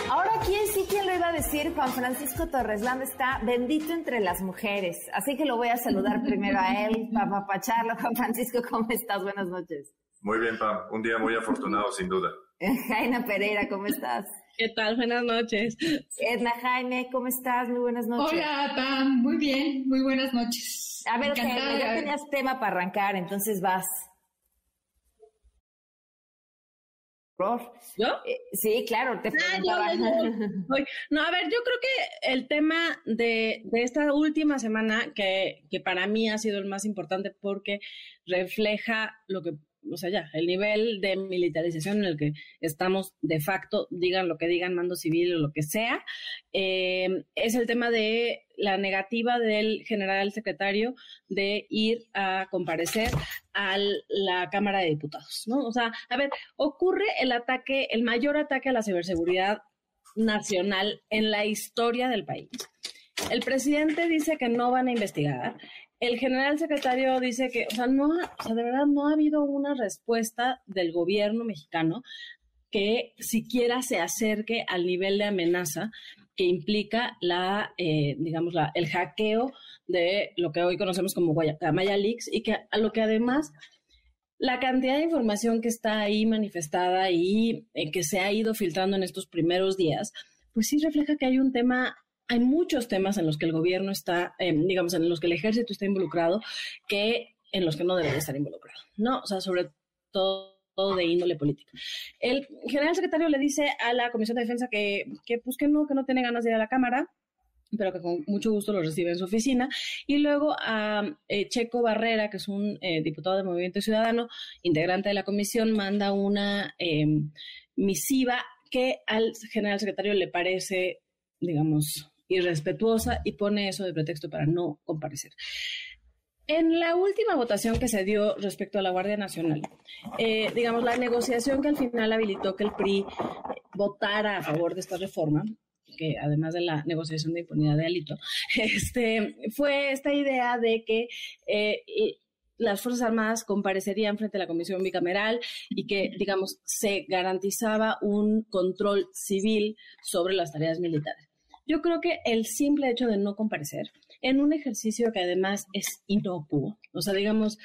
Ahora, ¿quién sí, quién lo iba a decir? Juan Francisco Torresland está bendito entre las mujeres. Así que lo voy a saludar primero a él, para apapacharlo. Juan Francisco, ¿cómo estás? Buenas noches. Muy bien, Pam. Un día muy afortunado, sin duda. Jaina Pereira, ¿cómo estás? ¿Qué tal? Buenas noches. Edna Jaime, ¿cómo estás? Muy buenas noches. Hola, Pam. Muy bien. Muy buenas noches. A ver, Jaime, ya tenías tema para arrancar, entonces vas. ¿Yo? Eh, sí, claro, te Ah, preguntaba. yo, yo, yo. Voy. No, a ver, yo creo que el tema de, de esta última semana, que, que para mí ha sido el más importante porque refleja lo que, o sea, ya, el nivel de militarización en el que estamos de facto, digan lo que digan, mando civil o lo que sea, eh, es el tema de la negativa del general secretario de ir a comparecer a la Cámara de Diputados, ¿no? O sea, a ver, ocurre el ataque, el mayor ataque a la ciberseguridad nacional en la historia del país. El presidente dice que no van a investigar. El general secretario dice que, o sea, no, o sea, de verdad no ha habido una respuesta del gobierno mexicano que siquiera se acerque al nivel de amenaza que implica la, eh, digamos, la, el hackeo de lo que hoy conocemos como Guayacamaya Leaks y que a lo que además la cantidad de información que está ahí manifestada y eh, que se ha ido filtrando en estos primeros días, pues sí refleja que hay un tema, hay muchos temas en los que el gobierno está, eh, digamos, en los que el ejército está involucrado, que en los que no debería estar involucrado, ¿no? O sea, sobre todo de índole política. El general secretario le dice a la Comisión de Defensa que, que, pues que no, que no tiene ganas de ir a la Cámara, pero que con mucho gusto lo recibe en su oficina. Y luego a eh, Checo Barrera, que es un eh, diputado de Movimiento Ciudadano, integrante de la comisión, manda una em, misiva que al general secretario le parece, digamos, irrespetuosa y pone eso de pretexto para no comparecer. En la última votación que se dio respecto a la Guardia Nacional, eh, digamos, la negociación que al final habilitó que el PRI votara a favor de esta reforma, que además de la negociación de impunidad de Alito, este, fue esta idea de que eh, las Fuerzas Armadas comparecerían frente a la Comisión Bicameral y que, digamos, se garantizaba un control civil sobre las tareas militares. Yo creo que el simple hecho de no comparecer en un ejercicio que además es inocuo, o sea, digamos,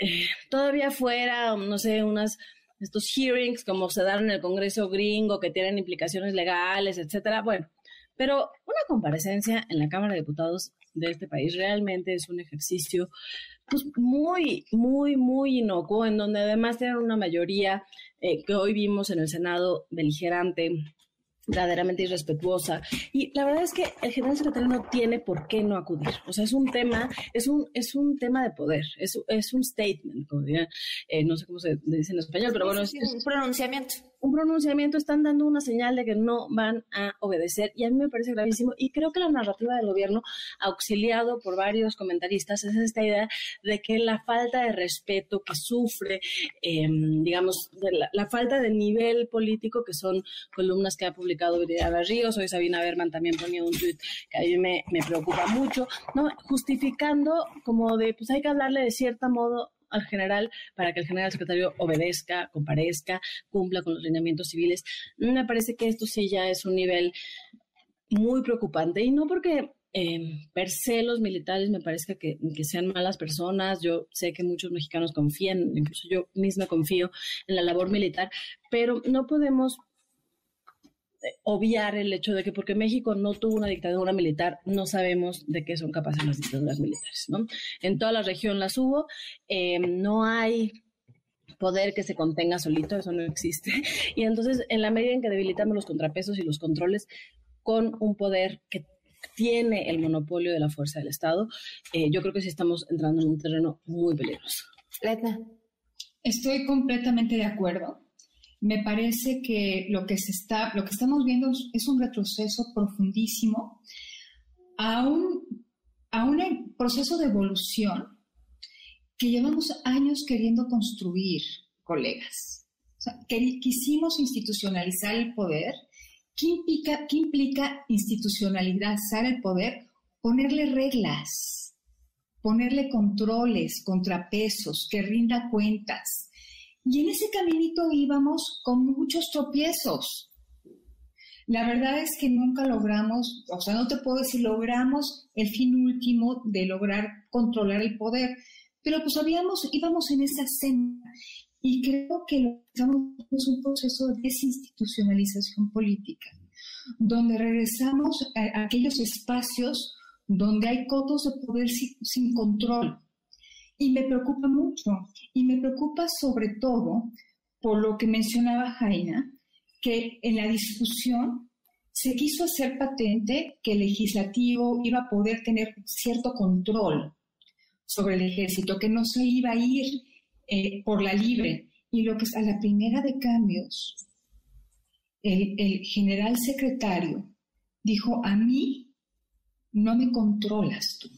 eh, todavía fuera, no sé, unas estos hearings como se dan en el Congreso gringo que tienen implicaciones legales, etcétera. Bueno, pero una comparecencia en la Cámara de Diputados de este país realmente es un ejercicio pues, muy, muy, muy inocuo, en donde además tienen una mayoría eh, que hoy vimos en el Senado beligerante, verdaderamente irrespetuosa. Y la verdad es que el general secretario no tiene por qué no acudir. O sea, es un tema, es un, es un tema de poder, es, es un statement, como dirían, eh, no sé cómo se dice en español, pero bueno, es un pronunciamiento un pronunciamiento, están dando una señal de que no van a obedecer y a mí me parece gravísimo y creo que la narrativa del gobierno, auxiliado por varios comentaristas, es esta idea de que la falta de respeto que sufre, em, digamos, la, falta de nivel político, que son columnas que ha publicado Viridiana Ríos, hoy Sabina Berman también ponía un tweet que a mí me, me preocupa mucho, ¿no? justificando como de, pues hay que hablarle de cierto modo al general para que el general secretario obedezca, comparezca, cumpla con los lineamientos civiles. Me parece que esto sí ya es un nivel muy preocupante y no porque eh, per se los militares me parezca que, que, sean malas personas. Yo sé que muchos mexicanos confían, incluso yo misma confío en la labor militar, pero no podemos obviar el hecho de que porque México no tuvo una dictadura militar, no sabemos de qué son capaces las dictaduras militares, ¿no? En toda la región las hubo, eh, no hay poder que se contenga solito, eso no existe. Y entonces, en la medida en que debilitamos los contrapesos y los controles con un poder que tiene el monopolio de la fuerza del Estado, eh, yo creo que sí estamos entrando en un terreno muy peligroso. Letna. Estoy completamente de acuerdo me parece que lo que, se está, lo que estamos viendo es un retroceso profundísimo a un, a un proceso de evolución que llevamos años queriendo construir, colegas. quisimos institucionalizar el poder. ¿Qué implica, ¿Qué implica institucionalizar el poder? Ponerle reglas, ponerle controles, contrapesos, que rinda cuentas, y en ese caminito íbamos con muchos tropiezos. La verdad es que nunca logramos, o sea, no te puedo decir, logramos el fin último de lograr controlar el poder, pero pues habíamos, íbamos en esa senda y creo que lo que es un proceso de desinstitucionalización política, donde regresamos a aquellos espacios donde hay cotos de poder sin control, y me preocupa mucho, y me preocupa sobre todo por lo que mencionaba Jaina, que en la discusión se quiso hacer patente que el legislativo iba a poder tener cierto control sobre el ejército, que no se iba a ir eh, por la libre. Y lo que es a la primera de cambios, el, el general secretario dijo, a mí no me controlas tú.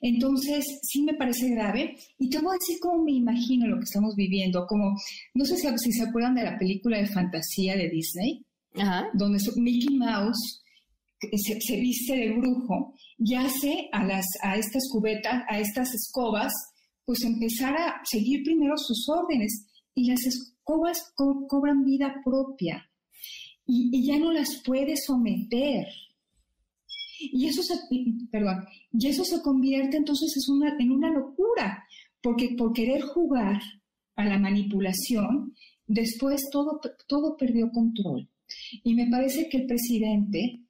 Entonces, sí me parece grave. Y te voy a decir cómo me imagino lo que estamos viviendo. Como, no sé si, se acuerdan de la película de fantasía de Disney, donde Mickey Mouse se, viste de brujo y hace a, las, a estas cubetas, a estas escobas, pues empezar a seguir primero sus órdenes y las escobas cobran vida propia y, ya no las puede someter. Y eso se, perdón, y eso se convierte entonces es una, en una locura, porque por querer jugar a la manipulación, después todo, todo perdió control. Y me parece que el presidente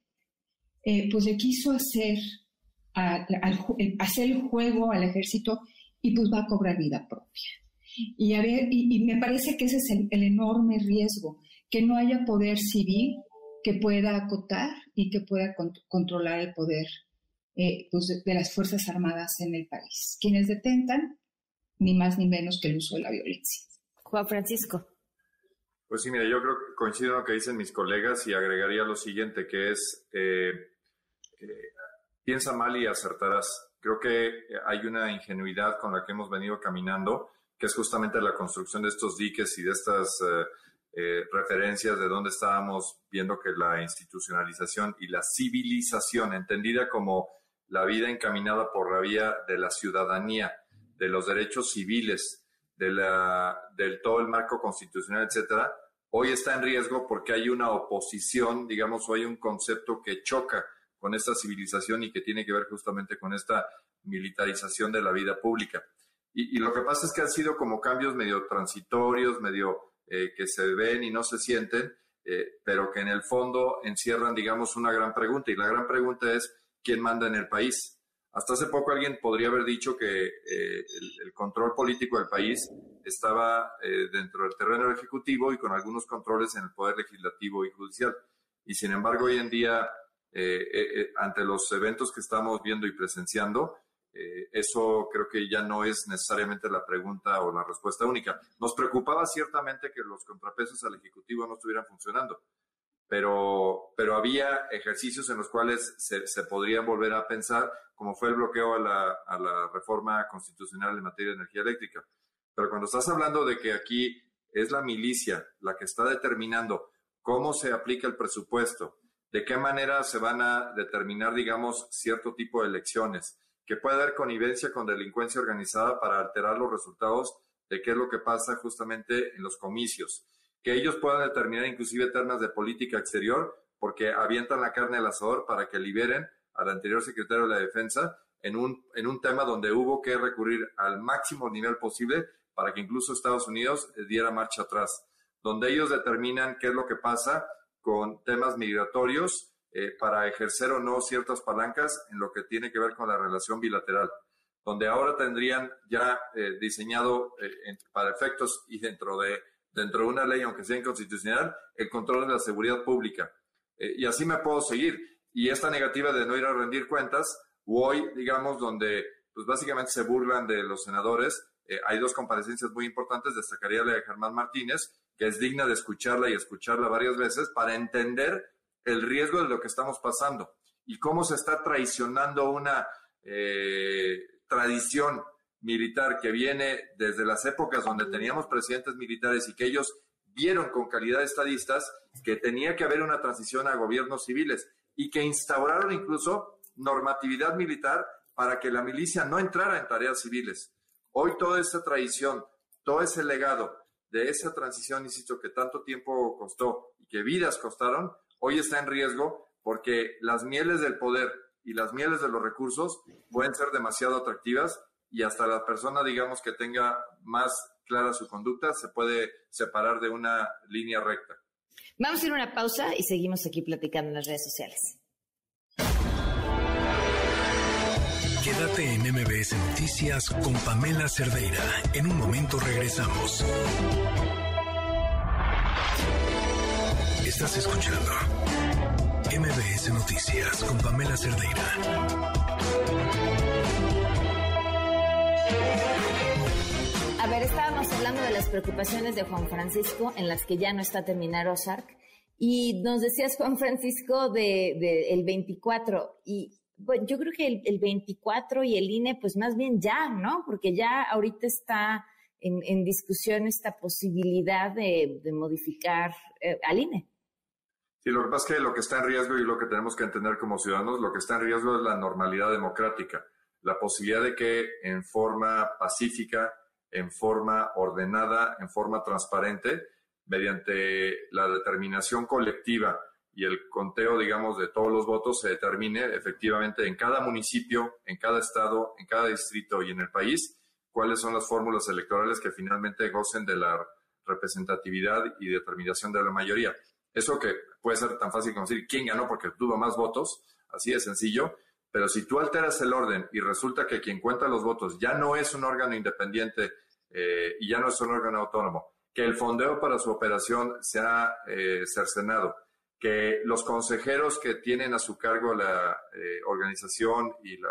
eh, pues le quiso hacer, hacer el juego al ejército y pues va a cobrar vida propia. Y, a ver, y, me parece que ese es el, enorme riesgo, que no haya poder civil que pueda acotar y que pueda controlar el poder eh, pues de, las Fuerzas Armadas en el país. Quienes detentan, ni más ni menos que el uso de la violencia. Juan Francisco. Pues sí, mira, yo creo que coincido en lo que dicen mis colegas y agregaría lo siguiente, que es eh, piensa mal y acertarás. Creo que hay una ingenuidad con la que hemos venido caminando, que es justamente la construcción de estos diques y de estas eh, eh, referencias de dónde estábamos viendo que la institucionalización y la civilización, entendida como la vida encaminada por la vía de la ciudadanía, de los derechos civiles, de la, del todo el marco constitucional, etcétera, hoy está en riesgo porque hay una oposición, digamos, o hay un concepto que choca con esta civilización y que tiene que ver justamente con esta militarización de la vida pública. Y, lo que pasa es que han sido como cambios medio transitorios, medio eh, que se ven y no se sienten, eh, pero que en el fondo encierran, digamos, una gran pregunta. Y la gran pregunta es, ¿quién manda en el país? Hasta hace poco alguien podría haber dicho que eh, el, control político del país estaba dentro del terreno ejecutivo y con algunos controles en el poder legislativo y judicial. Y sin embargo, hoy en día eh, eh, eh, ante los eventos que estamos viendo y presenciando, eso creo que ya no es necesariamente la pregunta o la respuesta única. Nos preocupaba ciertamente que los contrapesos al Ejecutivo no estuvieran funcionando, pero, pero había ejercicios en los cuales se, se podrían volver a pensar, como fue el bloqueo a la, a la reforma constitucional en materia de energía eléctrica. Pero cuando estás hablando de que aquí es la milicia la que está determinando cómo se aplica el presupuesto, de qué manera se van a determinar, digamos, cierto tipo de elecciones, que puede haber connivencia con delincuencia organizada para alterar los resultados de qué es lo que pasa justamente en los comicios, que ellos puedan determinar inclusive temas de política exterior, porque avientan la carne al asador para que liberen al anterior secretario de la Defensa en un, en un tema donde hubo que recurrir al máximo nivel posible para que incluso Estados Unidos diera marcha atrás, donde ellos determinan qué es lo que pasa con temas migratorios eh, para ejercer o no ciertas palancas en lo que tiene que ver con la relación bilateral, donde ahora tendrían ya eh, diseñado eh, para efectos y dentro de, dentro de una ley, aunque sea inconstitucional, el control de la seguridad pública. y así me puedo seguir. Y esta negativa de no ir a rendir cuentas, hoy, digamos, donde pues básicamente se burlan de los senadores, hay dos comparecencias muy importantes, destacaría la de Germán Martínez, que es digna de escucharla y escucharla varias veces para entender el riesgo de lo que estamos pasando y cómo se está traicionando una eh, tradición militar que viene desde las épocas donde teníamos presidentes militares y que ellos vieron con calidad de estadistas que tenía que haber una transición a gobiernos civiles y que instauraron incluso normatividad militar para que la milicia no entrara en tareas civiles. Hoy toda esa tradición, todo ese legado de esa transición, insisto, que tanto tiempo costó y que vidas costaron, hoy está en riesgo porque las mieles del poder y las mieles de los recursos pueden ser demasiado atractivas y hasta la persona, digamos, que tenga más clara su conducta, se puede separar de una línea recta. Vamos a ir a una pausa y seguimos aquí platicando en las redes sociales. Quédate en MBS Noticias con Pamela Cerdeira. En un momento regresamos. Estás escuchando MBS Noticias con Pamela Cerdeira. A ver, estábamos hablando de las preocupaciones de Juan Francisco en las que ya no está terminar OSARC. Y nos decías, Juan Francisco, de, el 24. Y yo creo que el, 24 y el INE, pues más bien ya, ¿no? Porque ya ahorita está en, discusión esta posibilidad de, modificar eh, al INE. Sí, lo que pasa es que lo que está en riesgo y lo que tenemos que entender como ciudadanos, lo que está en riesgo es la normalidad democrática, la posibilidad de que en forma pacífica, en forma ordenada, en forma transparente, mediante la determinación colectiva y el conteo, digamos, de todos los votos se determine efectivamente en cada municipio, en cada estado, en cada distrito y en el país cuáles son las fórmulas electorales que finalmente gocen de la representatividad y determinación de la mayoría. Eso que puede ser tan fácil como decir quién ganó porque tuvo más votos, así de sencillo, pero si tú alteras el orden y resulta que quien cuenta los votos ya no es un órgano independiente eh, y ya no es un órgano autónomo, que el fondeo para su operación se ha eh, cercenado, que los consejeros que tienen a su cargo la eh, organización y la,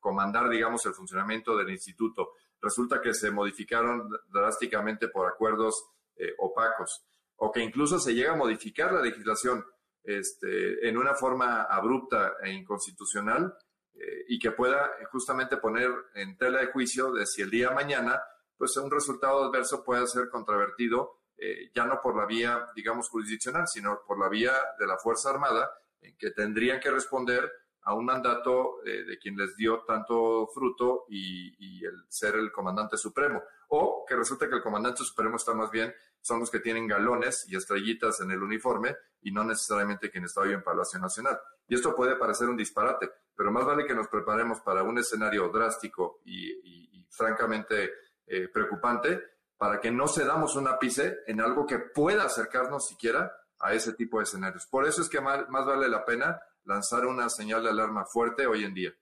comandar, digamos, el funcionamiento del instituto, resulta que se modificaron drásticamente por acuerdos opacos o que incluso se llega a modificar la legislación este, en una forma abrupta e inconstitucional eh, y que pueda justamente poner en tela de juicio de si el día mañana pues un resultado adverso puede ser controvertido eh, ya no por la vía, digamos, jurisdiccional, sino por la vía de la Fuerza Armada, en que tendrían que responder a un mandato eh, de quien les dio tanto fruto y, y, el ser el comandante supremo. O que resulta que el comandante supremo está más bien son los que tienen galones y estrellitas en el uniforme y no necesariamente quien está hoy en Palacio Nacional. Y esto puede parecer un disparate, pero más vale que nos preparemos para un escenario drástico y, francamente eh, preocupante para que no cedamos un ápice en algo que pueda acercarnos siquiera a ese tipo de escenarios. Por eso es que más, vale la pena lanzar una señal de alarma fuerte hoy en día.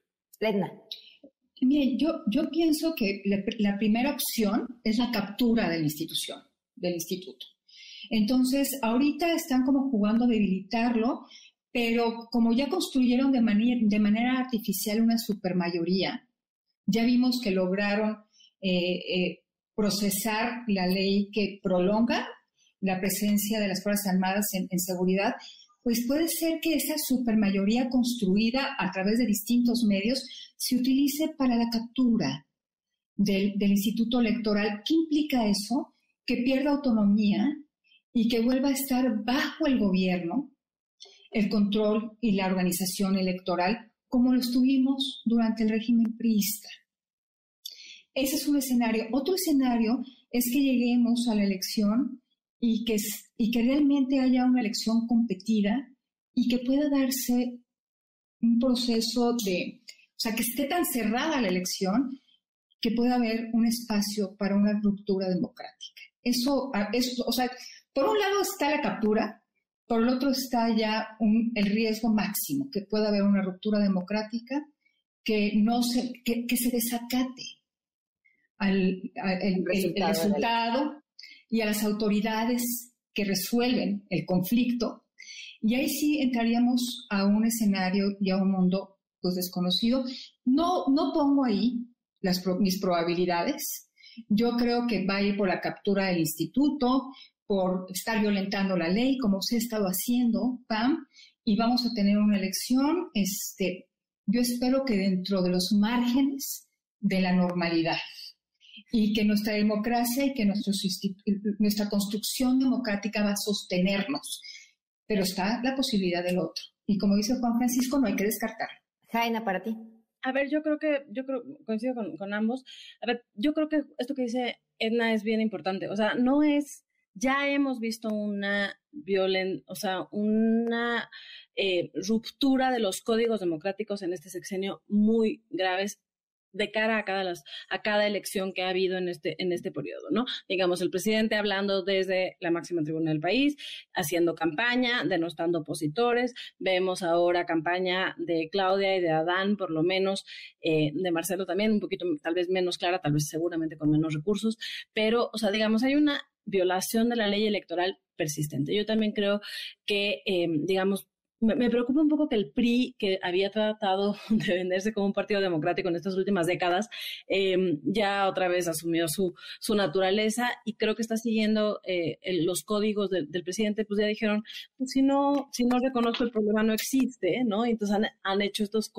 Bien, yo, yo pienso que la primera opción es la captura de la institución del instituto. Entonces, ahorita están como jugando a debilitarlo, pero como ya construyeron de, manera, de manera artificial una supermayoría, ya vimos que lograron eh, eh, procesar la ley que prolonga la presencia de las Fuerzas Armadas en, seguridad, pues puede ser que esa supermayoría construida a través de distintos medios se utilice para la captura del, Instituto Electoral. ¿Qué implica eso? que pierda autonomía y que vuelva a estar bajo el gobierno, el control y la organización electoral, como lo estuvimos durante el régimen priista. Ese es un escenario. Otro escenario es que lleguemos a la elección y que, y que realmente haya una elección competida y que pueda darse un proceso de, sea, que esté tan cerrada la elección que pueda haber un espacio para una ruptura democrática. Eso, eso, o sea, por un lado está la captura, por el otro está ya el riesgo máximo, que pueda haber una ruptura democrática, que, no se, que, se desacate al, el, resultado, y a las autoridades que resuelven el conflicto. Y ahí sí entraríamos a un escenario y a un mundo desconocido. No, no pongo ahí mis probabilidades, yo creo que va a ir por la captura del instituto, por estar violentando la ley, como se ha estado haciendo, PAM, y vamos a tener una elección, este, yo espero que dentro de los márgenes de la normalidad y que nuestra democracia y que nuestra construcción democrática va a sostenernos. Pero está la posibilidad del otro. Y como dice Juan Francisco, no hay que descartar. Jaina, para ti. A ver, yo creo que, yo creo, coincido con, ambos. A ver, yo creo que esto que dice Edna es bien importante. O sea, no es, ya hemos visto una violen, o sea, una eh, ruptura de los códigos democráticos en este sexenio muy graves de cara a cada, las, a cada elección que ha habido en este, en este periodo, ¿no? Digamos, el presidente hablando desde la máxima tribuna del país, haciendo campaña, denostando opositores. Vemos ahora campaña de Claudia y de Adán, por lo menos, eh, de Marcelo también, un poquito tal vez menos clara, tal vez seguramente con menos recursos, pero, o sea, digamos, hay una violación de la ley electoral persistente. Yo también creo que, eh, digamos, me, preocupa un poco que el PRI, que había tratado de venderse como un partido democrático en estas últimas décadas, em, ya otra vez asumió su, su naturaleza y creo que está siguiendo eh, los códigos del presidente, pues ya dijeron, pues si no, si no reconozco el problema no existe, ¿no? entonces han, han hecho estos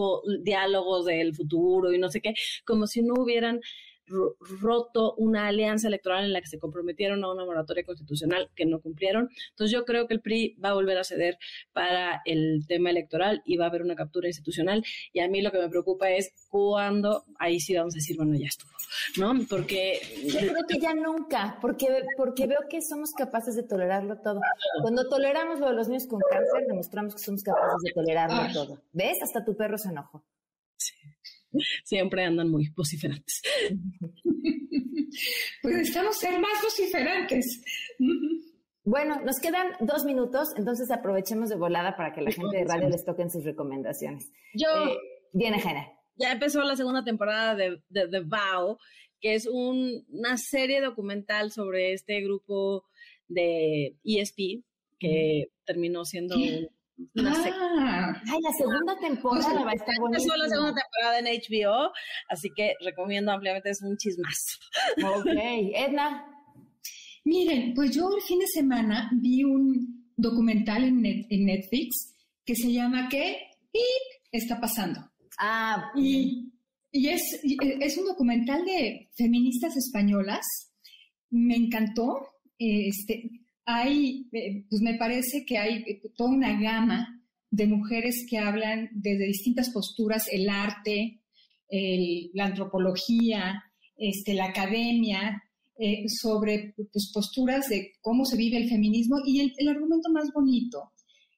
diálogos del futuro y no sé qué, como si no hubieran roto una alianza electoral en la que se comprometieron a una moratoria constitucional que no cumplieron. Entonces yo creo que el PRI va a volver a ceder para el tema electoral y va a haber una captura institucional. Y a mí lo que me preocupa es cuándo, ahí sí vamos a decir, bueno, ya estuvo, ¿no? Porque... Yo creo que ya nunca, porque, porque veo que somos capaces de tolerarlo todo. Cuando toleramos lo de los niños con cáncer, demostramos que somos capaces de tolerarlo todo. ¿Ves? Hasta tu perro se enojó. Sí. siempre andan muy vociferantes. Pues necesitamos ser más vociferantes. Bueno, nos quedan dos minutos, entonces aprovechemos de volada para que la gente de radio les toquen sus recomendaciones. Yo. Eh, viene, Jena. Ya empezó la segunda temporada de, de, de Vow, que es una serie documental sobre este grupo de ESP, que terminó siendo ah, Ay, la segunda temporada va a estar buenísima. la segunda temporada en HBO, así que recomiendo ampliamente, es un chismazo. Ok, Edna. Miren, pues yo el fin de semana vi un documental en, Netflix que se llama ¿Qué está pasando? Ah, y, y es, es un documental de feministas españolas. Me encantó. Este, hay, eh, pues me parece que hay eh, toda una gama de mujeres que hablan desde distintas posturas, el arte, la antropología, este, la academia, eh, sobre pues, posturas de cómo se vive el feminismo. Y el, el, argumento más bonito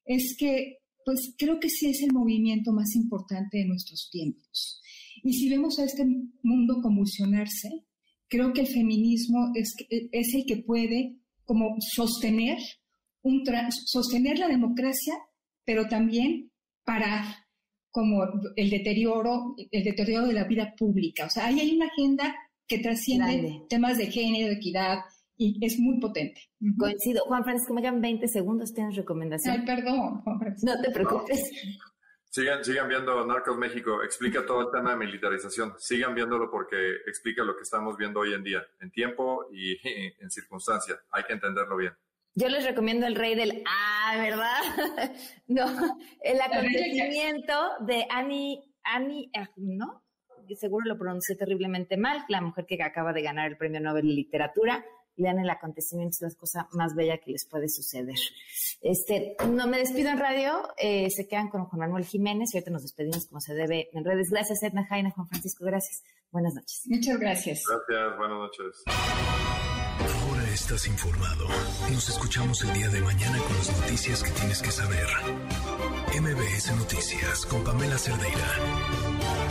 es que, pues creo que sí es el movimiento más importante de nuestros tiempos. Y si vemos a este mundo convulsionarse, creo que el feminismo es, es el que puede como sostener, un sostener la democracia, pero también parar como el deterioro, el deterioro de la vida pública. O sea, ahí hay una agenda que trasciende temas de género, de equidad, y es muy potente. Coincido. Juan Francisco, me quedan 20 segundos, tienes recomendación. Ay, perdón, Juan Francisco. No te preocupes. Sigan, sigan viendo Narcos México, explica todo el tema de militarización, sigan viéndolo porque explica lo que estamos viendo hoy en día, en tiempo y en circunstancia, hay que entenderlo bien. Yo les recomiendo El Rey del Ah, ¿verdad? no, el acontecimiento de Annie, Annie ¿no? Seguro lo pronuncié terriblemente mal, la mujer que acaba de ganar el Premio Nobel de Literatura lean el acontecimiento, es la cosa más bella que les puede suceder. Este, no me despido en radio, eh, se quedan con Juan Manuel Jiménez y ahorita nos despedimos como se debe en redes. Gracias, Edna Jaina, Juan Francisco, gracias. Buenas noches. Muchas gracias. Gracias, buenas noches. Ahora estás informado. Nos escuchamos el día de mañana con las noticias que tienes que saber. MBS Noticias con Pamela Cerdeira.